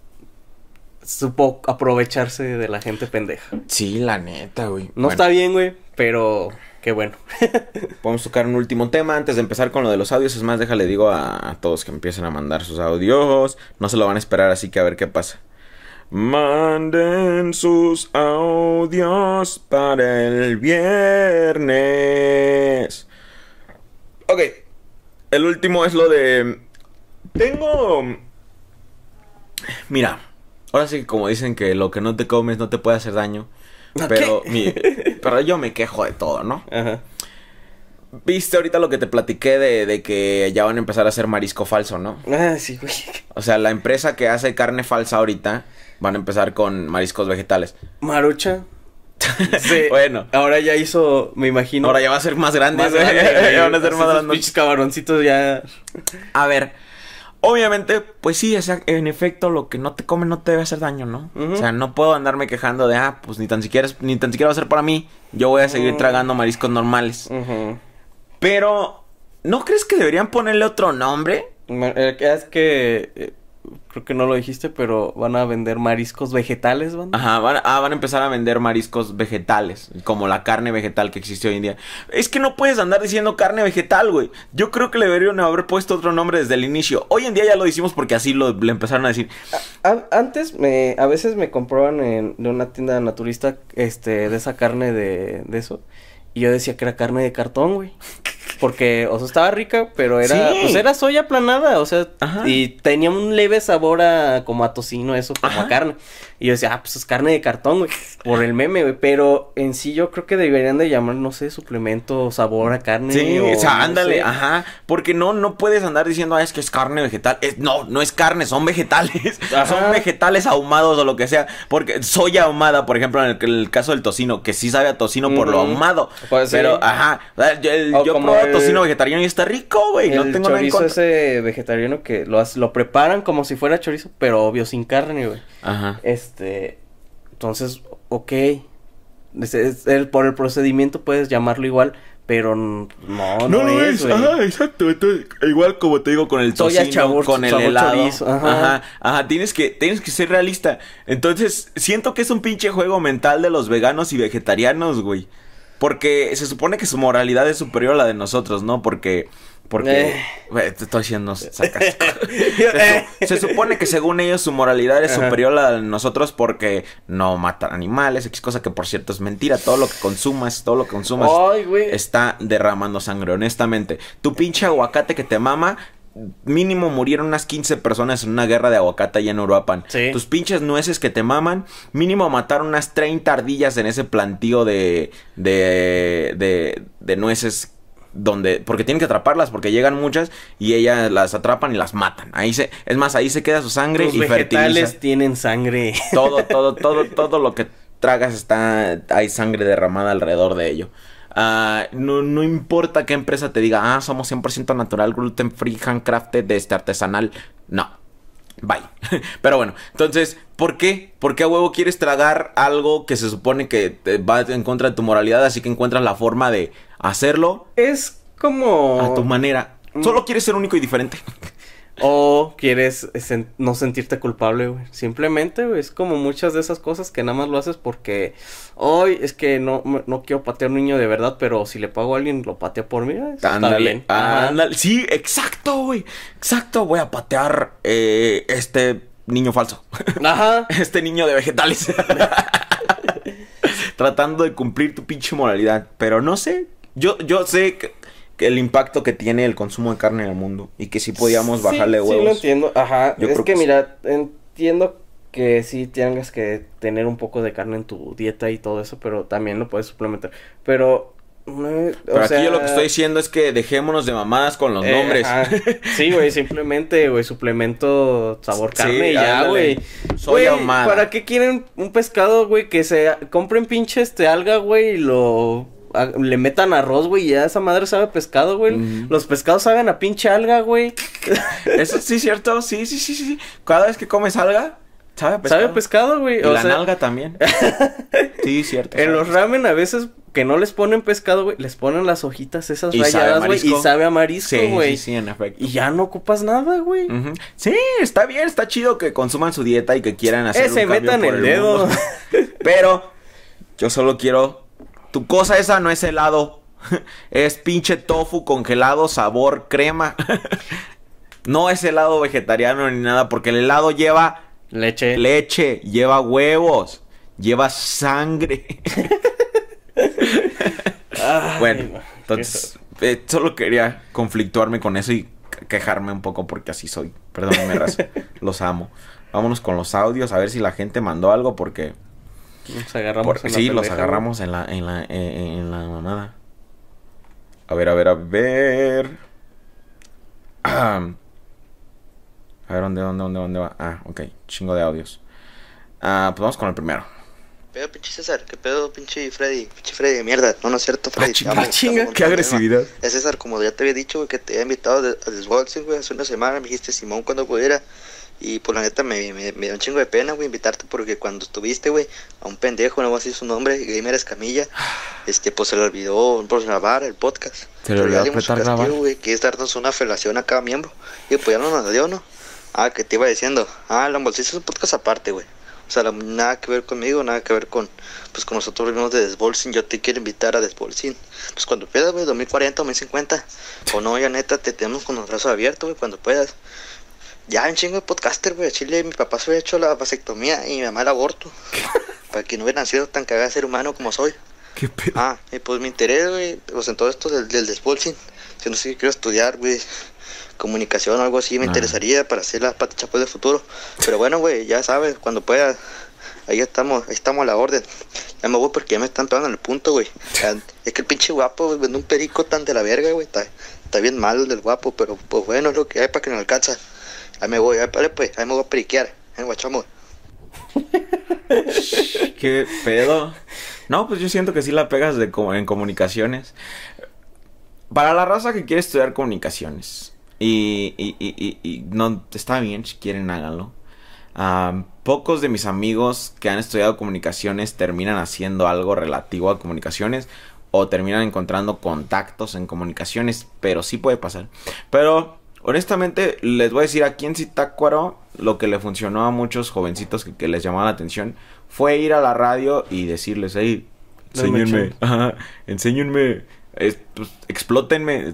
supo aprovecharse de la gente pendeja. Sí, la neta, güey. No Bueno, está bien, güey, pero qué bueno. Podemos tocar un último tema antes de empezar con lo de los audios. Es más, déjale digo a, a todos que empiecen a mandar sus audios. No se lo van a esperar, así que a ver qué pasa. Manden sus audios para el viernes. Ok. El último es lo de... Tengo... Mira. Ahora sí que como dicen que lo que no te comes no te puede hacer daño. Pero, pero yo me quejo de todo, ¿no? Ajá. Viste ahorita lo que te platiqué de, de que ya van a empezar a hacer marisco falso, ¿no? Ah, sí, güey. O sea, la empresa que hace carne falsa ahorita van a empezar con mariscos vegetales. Marucha. Sí. Bueno. Ahora ya hizo, me imagino. Ahora ya va a ser más grande. más grande, güey. ya van a ser más grandes. pinches cabroncitos ya. A ver, obviamente, pues sí, o sea, en efecto, lo que no te come no te debe hacer daño, ¿no? O sea, no puedo andarme quejando de, ah, pues ni tan siquiera, ni tan siquiera va a ser para mí. Yo voy a seguir tragando mariscos normales. Pero, ¿no crees que deberían ponerle otro nombre? Eh, Es que eh, creo que no lo dijiste, pero van a vender mariscos vegetales, ¿van? Ajá, van, ah, van a empezar a vender mariscos vegetales, como la carne vegetal que existe hoy en día. Es que no puedes andar diciendo carne vegetal, güey. Yo creo que le deberían haber puesto otro nombre desde el inicio. Hoy en día ya lo hicimos porque así lo le empezaron a decir. A- antes me, a veces me compraban en, de una tienda naturista, este, de esa carne de, de eso. Y yo decía que era carne de cartón, güey. Porque, o sea, estaba rica, pero era, Sí. pues era soya planada, o sea, Ajá. y tenía un leve sabor a, como a tocino, eso, como Ajá. a carne. Y yo decía, ah, pues es carne de cartón, güey, por el meme, güey. Pero en sí yo creo que deberían de llamar, no sé, suplemento, sabor a carne. Sí, o sea, no ándale, sé. ajá. Porque no, no puedes andar diciendo, ah, es que es carne vegetal. Es- no, no es carne, son vegetales. Ajá. Son vegetales ahumados o lo que sea. Porque soya ahumada, por ejemplo, en el, el caso del tocino, que sí sabe a tocino por lo ahumado. Pues sí. pero, ajá. Yo, el- yo tocino vegetariano y está rico, güey. No tengo nada en chorizo contra. ese vegetariano que lo, lo preparan como si fuera chorizo, pero obvio sin carne, güey. Ajá. Este, entonces, ok. Es- es- el- por el procedimiento puedes llamarlo igual, pero n- no, no, es, güey. Ajá, exacto. Entonces, igual como te digo con el Soya, tocino, sabor- con el helado. chorizo, Ajá. ajá. ajá, Tienes que, tienes que ser realista. Entonces, siento que es un pinche juego mental de los veganos y vegetarianos, güey. Porque se supone que su moralidad es superior a la de nosotros, ¿no? Porque. Porque. Eh. Te estoy haciendo sarcástico. se, se supone que según ellos su moralidad es Ajá. superior a la de nosotros porque no matan animales, X cosa que por cierto es mentira. Todo lo que consumas, todo lo que consumas Ay, está derramando sangre, honestamente. Tu pinche aguacate que te mama, mínimo murieron unas 15 personas en una guerra de aguacate allá en Uruapan. Sí. Tus pinches nueces que te maman, mínimo mataron unas 30 ardillas en ese plantío de, de, de, de nueces. Donde, porque tienen que atraparlas, porque llegan muchas y ellas las atrapan y las matan. Ahí se, es más, ahí se queda su sangre Los y vegetales fertiliza. tienen sangre. Todo, todo, todo, todo lo que tragas está, hay sangre derramada alrededor de ello. Ah, no, no importa qué empresa te diga, ah, somos 100% natural, gluten free, handcrafted, este artesanal. No. Bye. Pero bueno, entonces, ¿por qué? ¿Por qué a huevo quieres tragar algo que se supone que te va en contra de tu moralidad? Así que encuentras la forma de hacerlo Es como... a tu manera. Solo quieres ser único y diferente. O quieres sen- no sentirte culpable, güey. Simplemente, güey, es como muchas de esas cosas que nada más lo haces porque hoy es que no, no quiero patear a un niño de verdad, pero si le pago a alguien, lo patea por mí. eh, está Ándale, bien. Ándale. Sí, exacto, güey. Exacto, voy a patear eh, este niño falso. Ajá. este niño de vegetales. Tratando de cumplir tu pinche moralidad. Pero no sé. Yo, yo sé que el impacto que tiene el consumo de carne en el mundo. Y que sí podíamos Sí, bajarle Sí, huevos. lo entiendo. Ajá. Yo es creo que, que sí. mira, entiendo que sí tengas que tener un poco de carne en tu dieta y todo eso, pero también lo puedes suplementar. Pero. no, Pero o aquí sea, yo lo que estoy diciendo es que dejémonos de mamadas con los eh, nombres. ajá. Sí, güey, simplemente, güey, suplemento sabor Sí, carne y ya, güey. Güey, ahumada. ¿Para qué quieren un pescado, güey, que se compren pinche este alga, güey, y lo a- le metan arroz, güey, y ya esa madre sabe a pescado, güey. Los pescados saben a pinche alga, güey. Eso sí es cierto. Sí, sí, sí, sí. Cada vez que comes alga, sabe a pescado. Sabe a pescado, güey. Y O la sea, nalga también. sí, cierto. en los ramen a veces que no les ponen pescado, güey, les ponen las hojitas esas Y rayadas, güey, y sabe a marisco, güey. sí, sí, en efecto. Y ya no ocupas nada, güey. Sí, está bien, está chido que consuman su dieta y que quieran hacer Ese, un cambio metan por el dedo. mundo. Pero yo solo quiero tu cosa esa no es helado. Es pinche tofu congelado sabor crema. No es helado vegetariano ni nada porque el helado lleva Leche. leche, lleva huevos, lleva sangre. Ay, Bueno, no. entonces eh, solo quería conflictuarme con eso y que- quejarme un poco porque así soy. Perdóname, raza. los amo. Vámonos con los audios a ver si la gente mandó algo porque Nos agarramos por- en la sí, los agarramos en la en la en, en la mamada. A ver, a ver, a ver. Ah. A ver, ¿dónde, dónde, dónde, dónde va? Ah, ok, chingo de audios. Ah, pues vamos con el primero. ¿Qué pedo, pinche César? ¿Qué pedo, pinche Freddy? Pinche Freddy de mierda. No, no es cierto, Freddy. Ah, chinga, amo, qué agresividad. Es César, como ya te había dicho, güey, que te había invitado a Desbolsing, güey, hace una semana. Me dijiste Simón cuando pudiera. Y por la neta me, me, me dio un chingo de pena, güey, invitarte porque cuando estuviste, güey, a un pendejo, no voy a decir su nombre, Gamer Escamilla, este, pues se le olvidó por grabar el podcast. Se le olvidó apretar grabar. güey, que es darnos una felación a cada miembro. Y pues ya no nos dio, ¿no? Ah, que te iba diciendo. Ah, la bolsita es un podcast aparte, güey. O sea, nada que ver conmigo, nada que ver con, pues con nosotros mismos de Desbolsing. Yo te quiero invitar a Desbolsing. Pues cuando puedas, güey, 2040, 2050. O no, ya neta, te tenemos con los brazos abiertos, güey, cuando puedas. Ya, un chingo de podcaster, güey. Chile, mi papá se había hecho la vasectomía y mi mamá el aborto. Para que no hubiera nacido tan cagada de ser humano como soy. ¿Qué pedo? Ah, y pues me interés, güey, pues en todo esto del, del desbolsing. Si no sé, quiero estudiar, güey, comunicación o algo así, me Ah. interesaría para hacer la pata chapuz del futuro. Pero bueno, güey, ya sabes, cuando puedas, ahí estamos, ahí estamos a la orden. Ya me voy porque ya me están pegando en el punto, güey. Es que el pinche guapo, güey, vende un perico tan de la verga, güey. Está, está bien malo el del guapo, pero pues bueno, es lo que hay para que nos alcanza. Ahí me voy, ahí, pues, ahí me voy a periquear. Ahí guachamos. ¿Qué pedo? No, pues yo siento que sí la pegas de en comunicaciones. Para la raza que quiere estudiar comunicaciones. Y, y, y, y- no está bien, si quieren háganlo. Pocos de mis amigos que han estudiado comunicaciones terminan haciendo algo relativo a comunicaciones o terminan encontrando contactos en comunicaciones, pero sí puede pasar. Pero honestamente les voy a decir aquí en Zitácuaro lo que le funcionó a muchos jovencitos que, que les llamaba la atención fue ir a la radio y decirles, hey, enséñenme, chance". ajá, enséñenme, es- pues, explótenme,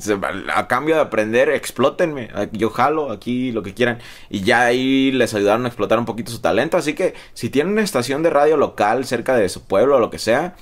a cambio de aprender, explótenme, a- yo jalo aquí lo que quieran. Y ya ahí les ayudaron a explotar un poquito su talento, así que si tienen una estación de radio local cerca de su pueblo o lo que sea,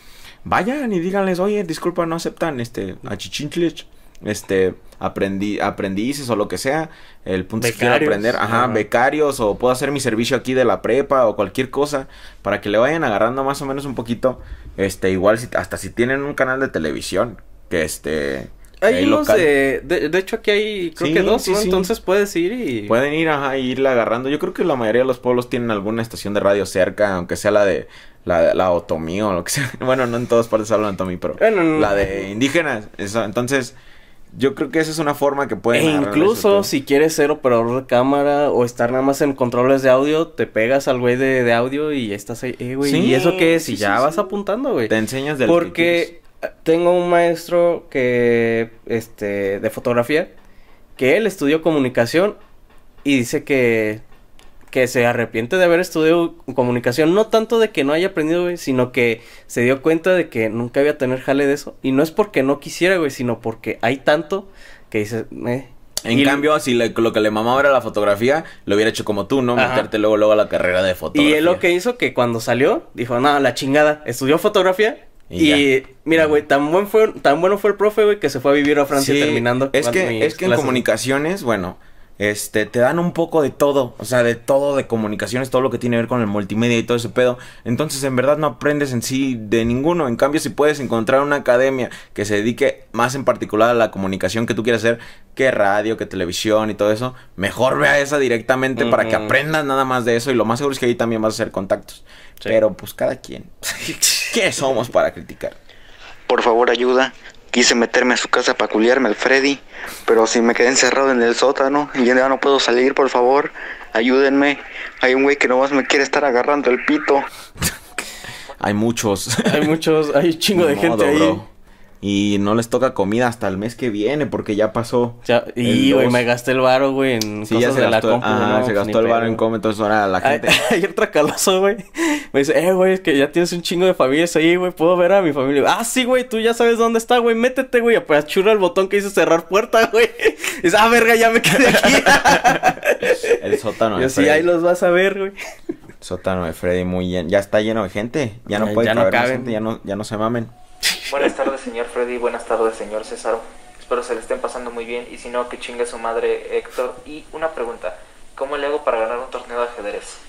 vayan y díganles, oye, disculpa, no aceptan este achichinchlich, este aprendí, aprendices o lo que sea. El punto es que quiero Becarios. aprender, ajá, becarios o puedo hacer mi servicio aquí de la prepa o cualquier cosa para que le vayan agarrando más o menos un poquito. Este, igual si, hasta si tienen un canal de televisión que este Hay unos de, de... de hecho, aquí hay, creo Sí, que dos, sí, ¿no? sí. Entonces puedes ir y... Pueden ir ajá, y irle agarrando. Yo creo que la mayoría de los pueblos tienen alguna estación de radio cerca, aunque sea la de la, la Otomí o lo que sea. Bueno, no en todas partes hablan Otomí, pero Bueno, no- la de indígenas. Eso, entonces, yo creo que esa es una forma que pueden E incluso eso, si quieres ser operador de cámara o estar nada más en controles de audio, te pegas al güey de, de audio y estás ahí, eh, güey, Sí, ¿y eso qué es? Y sí, ya vas apuntando, güey. Te enseñas del que Porque tengo un maestro que, este, de fotografía, que él estudió comunicación y dice que, que se arrepiente de haber estudiado comunicación, no tanto de que no haya aprendido, güey, sino que se dio cuenta de que nunca iba a tener jale de eso. Y no es porque no quisiera, güey, sino porque hay tanto que dice, eh. En Y- cambio, si le- lo que le mamaba era la fotografía, lo hubiera hecho como tú, ¿no? Ajá. Meterte luego, luego a la carrera de fotografía. Y él lo que hizo que cuando salió, dijo, no, la chingada, estudió fotografía. Y mira, güey, tan buen fue, tan bueno fue el profe, güey, que se fue a vivir a Francia Sí, terminando. Es que, es que en comunicaciones, bueno, este, te dan un poco de todo, o sea, de todo, de comunicaciones, todo lo que tiene que ver con el multimedia y todo ese pedo. Entonces, en verdad no aprendes en sí de ninguno. En cambio, si puedes encontrar una academia que se dedique más en particular a la comunicación que tú quieras hacer, que radio, que televisión y todo eso, mejor ve a esa directamente para que aprendas nada más de eso. Y lo más seguro es que ahí también vas a hacer contactos. Sí. Pero pues cada quien. ¿Quiénes somos para criticar? Por favor, ayuda. Quise meterme a su casa para culiarme al Freddy, pero si me quedé encerrado en el sótano y ya no puedo salir, por favor, ayúdenme. Hay un güey que nomás me quiere estar agarrando el pito. Hay muchos. Hay muchos, hay un chingo de gente ahí. Y no les toca comida hasta el mes que viene porque ya pasó. Ya, y, güey, me gasté el varo, güey, en Sí, cosas ya se de la gastó, compu. ajá, no, se pues, gastó el pedo. en come, entonces ahora la Ay, gente... Ayer Tracaloso, güey, me dice, eh, güey, es que ya tienes un chingo de familias ahí, güey, puedo ver a mi familia. Ah, sí, güey, tú ya sabes dónde está, güey, métete, güey, churra el botón que dice cerrar puerta, güey. Dice, ah, verga, ya me quedé aquí. el sótano y de así, Freddy. ahí los vas a ver, güey. Sótano de Freddy muy lleno. Ya está lleno de gente. Ya no puede ya no caber caben. gente, ya no, ya no se mamen. Buenas tardes, señor Freddy. Buenas tardes, señor César. Espero se le estén pasando muy bien. Y si no, que chingue su madre Héctor. Y una pregunta: ¿Cómo le hago para ganar un torneo de ajedrez?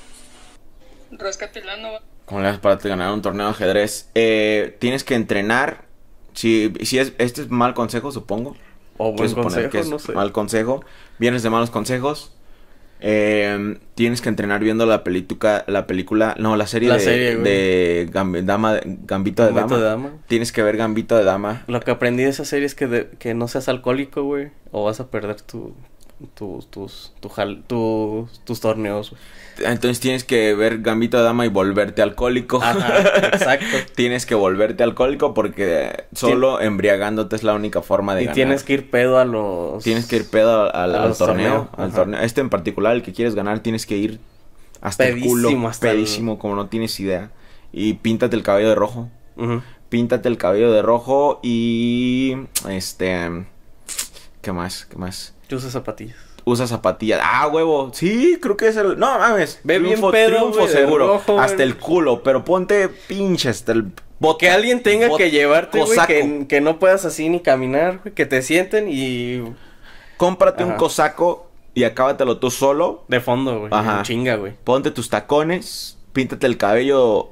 Rascatelano. ¿Cómo le haces para ganar un torneo de ajedrez? Eh, tienes que entrenar. Si, si es, este es mal consejo, supongo. O buen consejo, que es no sé. mal consejo. Vienes de malos consejos. Eh, tienes que entrenar viendo la película, la película, no, la serie La de, serie, Dama, Gambito de Gambito Dama. de Dama. Tienes que ver Gambito de Dama. Lo que aprendí de esa serie es que, de- que no seas alcohólico, güey, o vas a perder tu, tu- tus, tu jal- tu- tus torneos. Entonces tienes que ver Gambito de Dama y volverte alcohólico. Ajá, exacto. tienes que volverte alcohólico porque solo embriagándote es la única forma de Y ganar. tienes que ir pedo a los... Tienes que ir pedo al, torneo, al torneo. Este en particular, el que quieres ganar, tienes que ir hasta el culo, Pedísimo, hasta el- pedísimo, como no tienes idea. Y píntate el cabello de rojo. Píntate el cabello de rojo y este ¿qué más? ¿Qué más? Yo uso zapatillas. Usa zapatillas. Ah, huevo. Sí, creo que es el No, mames. Ve bien triunfo, pedo, triunfo güey, seguro. rojo, güey. hasta el culo, pero ponte pinche hasta el bota. Que alguien tenga que llevarte, güey, que, que no puedas así ni caminar, güey, que te sienten y... Cómprate un cosaco y acábatelo tú solo. De fondo, güey. Ajá. Chinga, güey. Ponte tus tacones píntate el cabello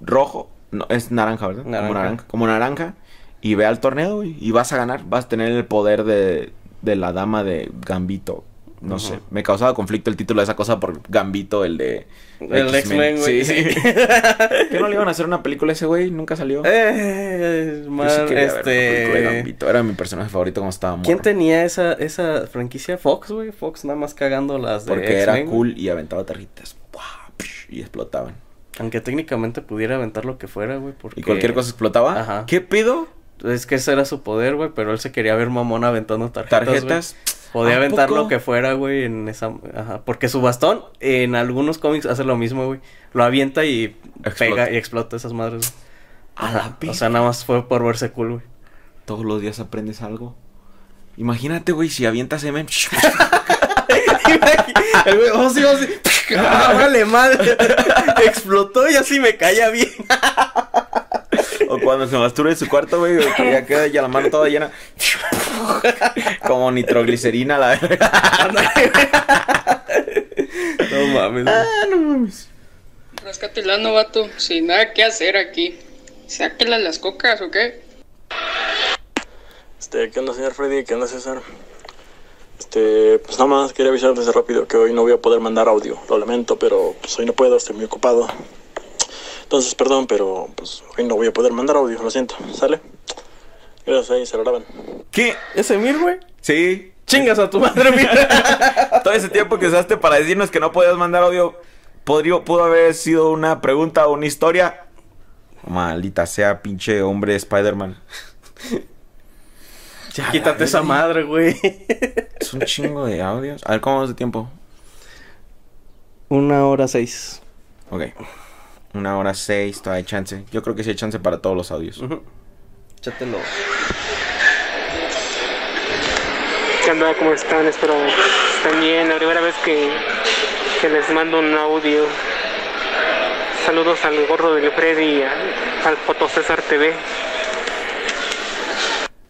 rojo. No, es naranja, ¿verdad? Como Naranja. naranja. Como naranja. Y ve al torneo, güey. Y vas a ganar. Vas a tener el poder de, de la dama de Gambito. No sé. Me causaba conflicto el título de esa cosa por Gambito, el de. El X-Men, güey. Sí, sí. ¿Qué no le iban a hacer una película a ese güey? Nunca salió. Eh, Yo man, sí ver una película de este... Gambito. Era mi personaje favorito cuando estaba morro. ¿Quién tenía esa, esa franquicia? Fox, güey. Fox nada más cagando las de Porque era cool y aventaba. Psh, Y explotaban. Aunque técnicamente pudiera aventar lo que fuera, güey. Porque... ¿Y cualquier cosa explotaba? Ajá. ¿Qué pido? Es que ese era su poder, güey. Pero él se quería ver mamón aventando tarjetas. Tarjetas. Podía ¿A aventar poco? lo que fuera, güey, en esa... Ajá. Porque su bastón, en algunos cómics hace lo mismo, güey. Lo avienta y Explota. pega y explota esas madres, güey. A la O sea, nada más fue por verse cool, güey. Todos los días aprendes algo. Imagínate, güey, si avientas semen. El güey, oh, sí, oh, sí. Ah, vale, madre. Explotó y así me caía bien. O cuando se masturba en su cuarto, güey, que ya queda ya la mano toda llena. Como nitroglicerina, la verdad. No mames. güey. Ah, no mames. Ráscate el ano, vato. Sin nada que hacer aquí. Sáquela las cocas, ¿o qué? Este, ¿qué onda, señor Freddy? ¿Qué onda, César? Este, pues nada más quería avisarles rápido que hoy no voy a poder mandar audio. Lo lamento, pero pues hoy no puedo, estoy muy ocupado. Entonces, perdón, pero pues hoy no voy a poder mandar audio, lo siento. ¿Sale? Gracias, ahí se lo graban. ¿Qué? ¿Ese Mir, güey? Sí. Chingas a tu madre, mira. Todo ese tiempo que usaste para decirnos que no podías mandar audio, podría, pudo haber sido una pregunta o una historia. Maldita sea, pinche hombre Spider-Man. Ya, Quítate esa madre, güey. Es un chingo de audios. A ver, ¿cómo vamos de tiempo? Una hora seis. Ok. Una hora seis, todavía hay chance. Yo creo que sí hay chance para todos los audios. Échatelo. ¿Qué onda? ¿Cómo están? Espero estén bien. La primera vez que, que les mando un audio. Saludos al gorro del Freddy y al, al Foto César TV.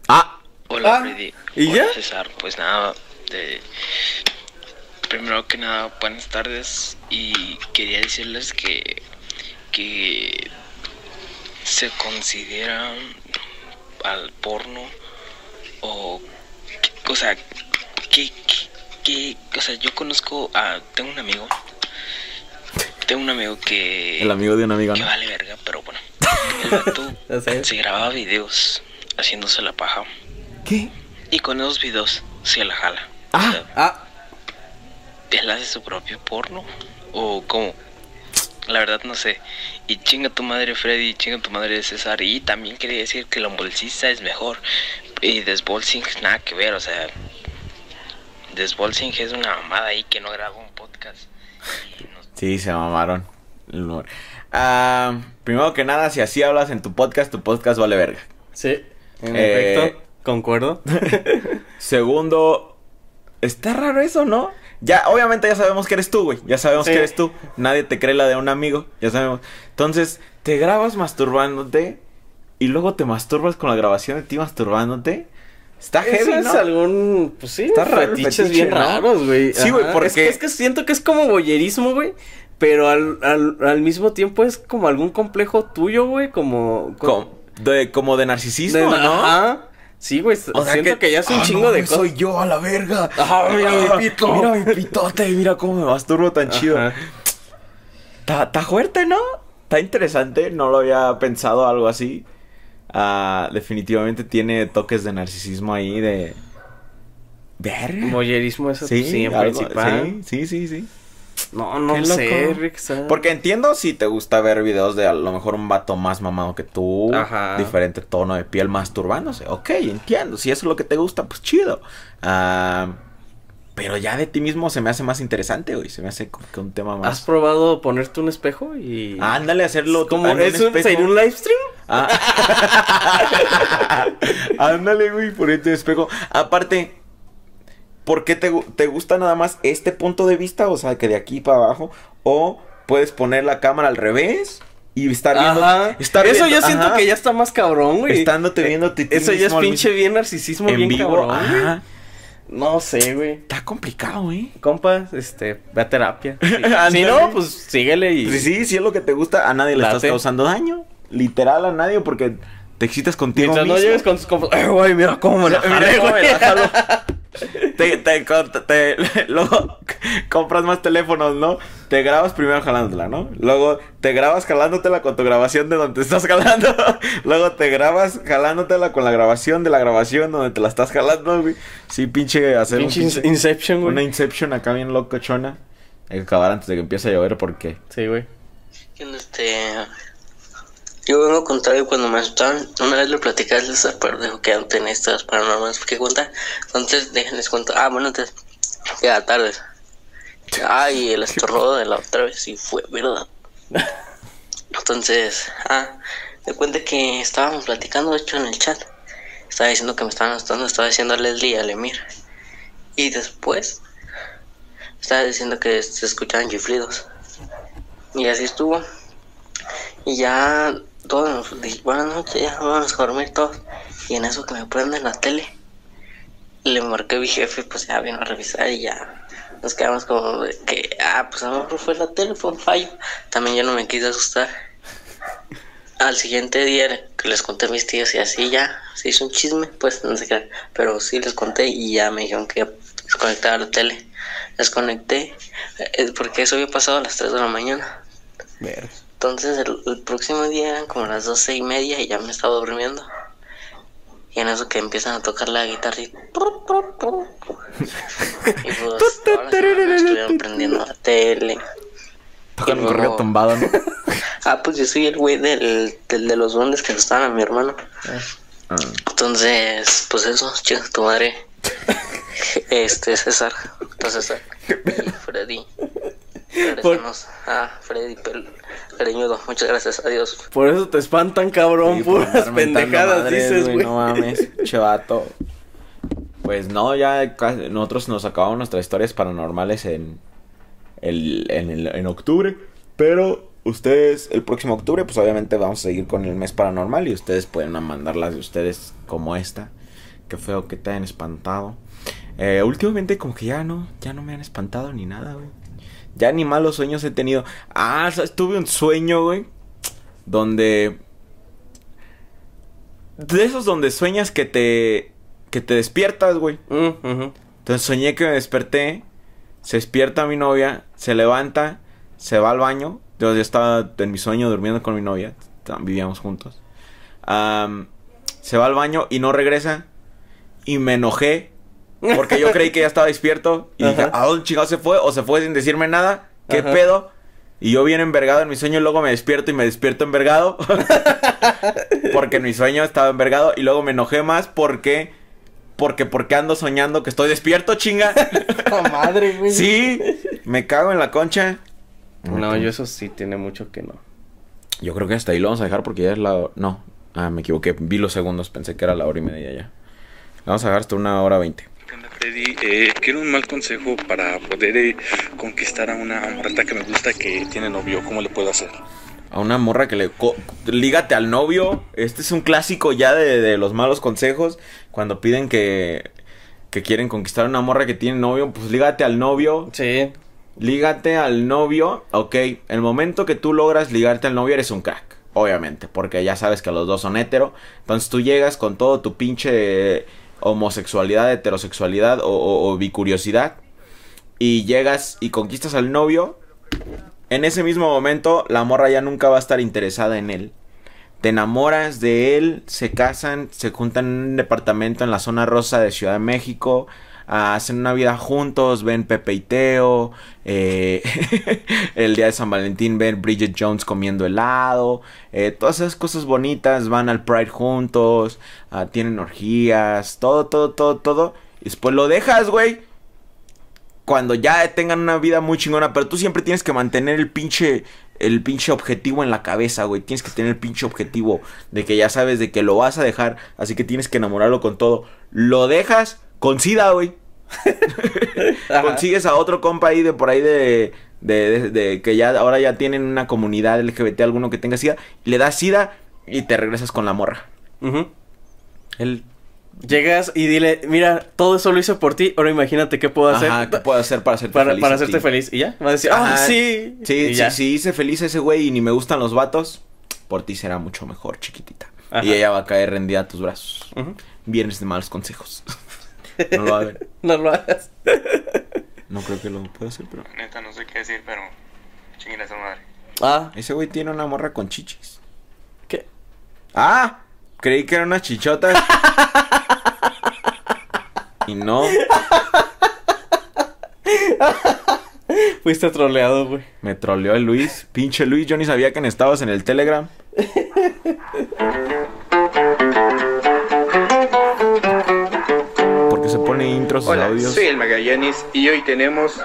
Ah, Hola Ah, Freddy. ¿y Hola, ya? César, pues nada, de... primero que nada, buenas tardes y quería decirles que, que se considera al porno o, o sea, que, que, que- o sea, yo conozco a, tengo un amigo, tengo un amigo que... el amigo de un amigo, Que ¿no? vale verga, pero bueno. El vato se grababa videos haciéndose la paja. ¿Qué? Y con esos videos se la jala. Ah. O sea, Ah, ¿Él hace su propio porno? ¿O cómo? La verdad no sé. Y chinga tu madre Freddy, chinga tu madre César. Y también quería decir que el embolsista es mejor. Y Desbolsing nada que ver, o sea. Desbolsing es una mamada ahí que no graba un podcast. Y no- Sí, se mamaron. Ah, primero que nada, si así hablas en tu podcast, tu podcast vale verga. sí. En Eh, efecto, concuerdo. Segundo, está raro eso, ¿no? Ya, obviamente ya sabemos que eres tú, güey. Ya sabemos Sí. que eres tú. Nadie te cree la de un amigo. Ya sabemos. Entonces, te grabas masturbándote y luego te masturbas con la grabación de ti masturbándote. Está heavy, ¿no? es algún, pues sí, Está fetiche, bien ¿no? raros, güey. Sí, güey, porque- Es que, es que siento que es como boyerismo, güey. Pero al, al, al mismo tiempo es como algún complejo tuyo, güey. Como. Com- de, como de narcisismo, de- ¿no? Ajá. Sí, güey. siento que, ya es un Ah, chingo no, de cosas. Soy yo a la verga. Ajá, mira mi Ah, pito. Mira mi pitote. Mira cómo me masturbo tan chido. Ajá. Está, está fuerte, ¿no? Está interesante. No lo había pensado algo así. Ah, definitivamente tiene toques de narcisismo ahí de. Verga. Boyerismo es Sí, sí, en algo- principal. sí, sí, sí, sí. No, no Qué sé. Rick. Porque entiendo si te gusta ver videos de a lo mejor un vato más mamado que tú, Ajá. diferente tono de piel masturbándose. Ok, entiendo. Si eso es lo que te gusta, pues chido. Ah, pero ya de ti mismo se me hace más interesante, güey. Se me hace como que un tema ¿Has más. probado ponerte un espejo y. Ándale, hacerlo como un es un, sería un live stream? Ah. Ándale, güey, por este espejo. Aparte, ¿por qué te, te gusta nada más este punto de vista? O sea, que de aquí para abajo. O puedes poner la cámara al revés y estar viendo. Ajá. estar Eso viendo- yo siento ajá, que ya está más cabrón, güey. Estándote viendo a ti Eso ya es pinche bien narcisismo, en bien vivo. cabrón, güey. ajá. No sé, güey. Está complicado, ¿eh? Compa, este, ve a terapia. Si, Ándale. si no, pues síguele y. Sí, sí, si es lo que te gusta, a nadie le estás causando daño. Literal a nadie porque te excitas contigo Mientras no mismo. llegues con tus compas. Eh, güey, mira cómo me la me güey. te, te, luego compras más teléfonos, ¿no? Te grabas primero jalándotela, ¿no? Luego te grabas jalándotela con tu grabación de donde te estás jalando. luego te grabas jalándotela con la grabación de la grabación donde te la estás jalando, güey. Sí, pinche hacer un Pinche pinche- Inception, güey. una Inception acá bien locochona. Hay que acabar antes de que empiece a llover porque... Sí, güey. Este. Yo vengo a contar cuando me asustaron, una vez le platicé a César, pero dijo que no tenía estas paranormales que contar. Entonces, déjenles cuento. Ah, bueno, entonces, ya tarde. Ah, y el estornudo de la otra vez, sí fue verdad. Entonces, ah, me cuenta que estábamos platicando, de hecho, en el chat. Estaba diciendo que me estaban asustando, estaba diciendo a Leslie y a Lemir. Y después, estaba diciendo que se escuchaban chiflidos. Y así estuvo. Y ya todos nos buenas noches, ya vamos a dormir todos. Y en eso que me prenden la tele, le marqué mi jefe, pues ya vino a revisar y ya nos quedamos como que, ah, pues a lo mejor fue la tele, fue un fallo. También yo no me quise asustar. Al siguiente día les conté a mis tíos y así ya se hizo un chisme, pues no sé qué, pero sí les conté y ya me dijeron que desconectara la tele. Desconecté, eh, porque eso había pasado a las 3 de la mañana. Verga. Entonces el, el próximo día eran como las doce y media y ya me estaba durmiendo. Y en eso que empiezan a tocar la guitarrita. Y pues ahora sí me estuvieron prendiendo la tele. Tocan un correo tumbado, ¿no? Ah, pues yo soy el güey del, del de los duendes que asustaban a mi hermano. Ah. Entonces, pues eso, chica, tu madre. Este, César. Entonces, César. Y Freddy. Regresamos a Freddy Pel Cariñudo. Muchas gracias. Adiós. Por eso te espantan, cabrón. Sí, por Puras pendejadas madres, dices, güey. No mames, chevato. Pues no, ya casi- nosotros nos acabamos nuestras historias paranormales en, el, en, el- en octubre. Pero ustedes, el próximo octubre, pues obviamente vamos a seguir con el mes paranormal. Y ustedes pueden mandarlas de ustedes como esta. Qué feo que te hayan espantado. Eh, últimamente como que ya no, ya no me han espantado ni nada, güey. Ya ni malos sueños he tenido. Ah, ¿sabes? tuve un sueño, güey. Donde de esos donde sueñas que te que te despiertas, güey. Mm. Entonces soñé que me desperté, se despierta mi novia, se levanta, se va al baño. Yo ya estaba en mi sueño durmiendo con mi novia, vivíamos juntos. Se va al baño y no regresa. Y me enojé porque yo creí que ya estaba despierto. Y dije, Ajá. ¿a dónde chingado se fue? O se fue sin decirme nada. ¿Qué Ajá. pedo? Y yo bien envergado en mi sueño, y luego me despierto y me despierto envergado. porque en mi sueño estaba envergado. Y luego me enojé más porque. Porque, porque ando soñando que estoy despierto, chinga. madre, güey. sí, me cago en la concha. No, yo eso sí tiene mucho que no. Yo creo que hasta ahí lo vamos a dejar porque ya es la... No, ah, me equivoqué. Vi los segundos, pensé que era la hora y media ya. La vamos a dejar hasta una hora veinte. ¿Qué onda, Freddy? Eh, quiero un mal consejo para poder eh, conquistar a una morrata que me gusta que tiene novio. ¿Cómo le puedo hacer? A una morra que le... co- Lígate al novio. Este es un clásico ya de, de los malos consejos. Cuando piden que... Que quieren conquistar a una morra que tiene novio. Pues lígate al novio. Sí. Lígate al novio. Ok, el momento que tú logras ligarte al novio eres un crack. Obviamente, porque ya sabes que los dos son hetero. Entonces tú llegas con todo tu pinche homosexualidad, heterosexualidad o, o- bicuriosidad. Y llegas y conquistas al novio. En ese mismo momento, la morra ya nunca va a estar interesada en él. Te enamoras de él, se casan, se juntan en un departamento en la zona rosa de Ciudad de México, hacen una vida juntos, ven Pepe y Teo, eh, el día de San Valentín ven Bridget Jones comiendo helado, eh, todas esas cosas bonitas, van al Pride juntos, ah, tienen orgías, todo, todo, todo, todo, y después lo dejas, güey cuando ya tengan una vida muy chingona, pero tú siempre tienes que mantener el pinche el pinche objetivo en la cabeza, güey. Tienes que tener el pinche objetivo de que ya sabes de que lo vas a dejar, así que tienes que enamorarlo con todo. Lo dejas con sida, güey. Consigues a otro compa ahí de por ahí de, de, de- de que ya ahora ya tienen una comunidad LGBT alguno que tenga sida, le das sida y te regresas con la morra. Ujú. Él Llegas y dile, mira, todo eso lo hice por ti, ahora imagínate qué puedo hacer Ajá, ¿qué puedo hacer para hacerte para, feliz? para hacerte feliz. Y ya, va a decir, ah, sí. Sí, sí, sí, hice feliz a ese güey y ni me gustan los vatos, por ti será mucho mejor, chiquitita. Ajá. Y ella va a caer rendida a tus brazos. Ujú. Viernes de malos consejos. no lo hagan. No lo hagas. No creo que lo pueda hacer, pero... Neta, no sé qué decir, pero chinguen a su madre. Ah, Ese güey tiene una morra con chichis. ¿qué? Ah, creí que eran unas chichotas. y no. Fuiste troleado, güey. Me troleó el Luis. Pinche Luis, yo ni sabía que estabas en el Telegram. Hola, audios. soy el Magallanes y hoy tenemos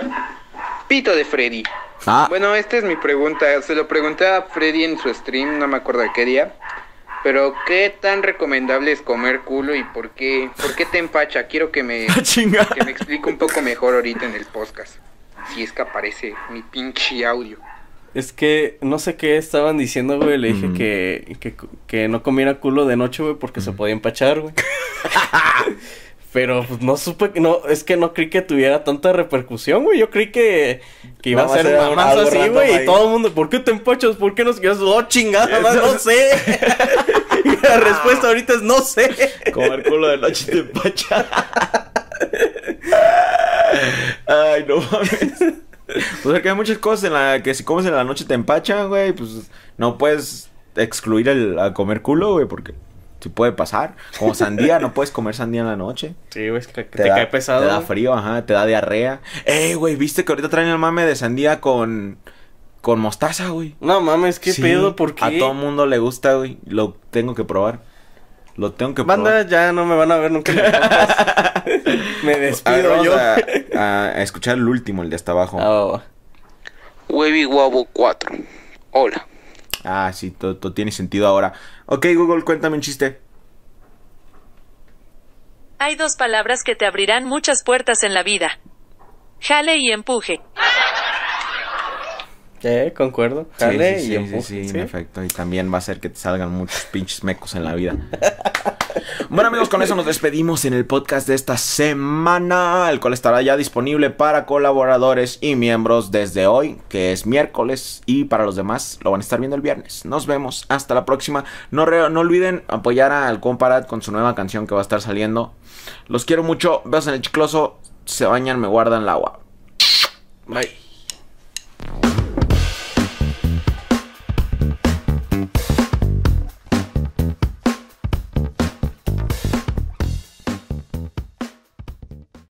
Pito de Freddy. Ah, Bueno, esta es mi pregunta. Se lo pregunté a Freddy en su stream, no me acuerdo de qué día. Pero, ¿qué tan recomendable es comer culo y por qué, por qué te empacha? Quiero que me, chinga. que me explique un poco mejor ahorita en el podcast. Si es que aparece mi pinche audio. Es que no sé qué estaban diciendo, güey. Le dije Ujú. que, que, que no comiera culo de noche, güey, porque se podía empachar, güey. Pero pues no supe que no, es que no creí que tuviera tanta repercusión, güey. Yo creí que, que iba a ser un- más algo así, güey. ahí. Y todo el mundo, ¿por qué te empachas? ¿Por qué no se Oh, chingada, más no sé. y la respuesta ahorita es no sé. comer culo de noche te empacha. Ay, no mames. Pues es que hay muchas cosas en la que si comes en la noche te empachan, güey, pues no puedes excluir el a comer culo, güey, porque si puede pasar. Como sandía, no puedes comer sandía en la noche. Sí, güey, es que te, cae pesado. Te da frío, ajá, te da diarrea. Eh, güey, ¿viste que ahorita traen el mame de sandía con con mostaza, güey? No mames, qué Sí, pedo, ¿por qué? A todo mundo le gusta, güey. Lo tengo que probar. Lo tengo que Banda, probar. ya no me van a ver nunca. Me A ver, despido vamos yo. a, a- a escuchar el último, el de hasta abajo. Oh. Webby Guabo 4. Hola. Ah, sí, todo, tiene sentido ahora. Ok, Google, cuéntame un chiste. Hay dos palabras que te abrirán muchas puertas en la vida. Jale y empuje. Eh, concuerdo. Jale sí, sí, y sí, sí, en efecto. Y también va a hacer que te salgan muchos pinches mecos en la vida. bueno, amigos, con eso nos despedimos en el podcast de esta semana, el cual estará ya disponible para colaboradores y miembros desde hoy, que es miércoles, y para los demás lo van a estar viendo el viernes. Nos vemos, hasta la próxima. No, re- no olviden apoyar al Comparat con su nueva canción que va a estar saliendo. Los quiero mucho, besos en el chicloso, se bañan, me guardan el agua. Bye.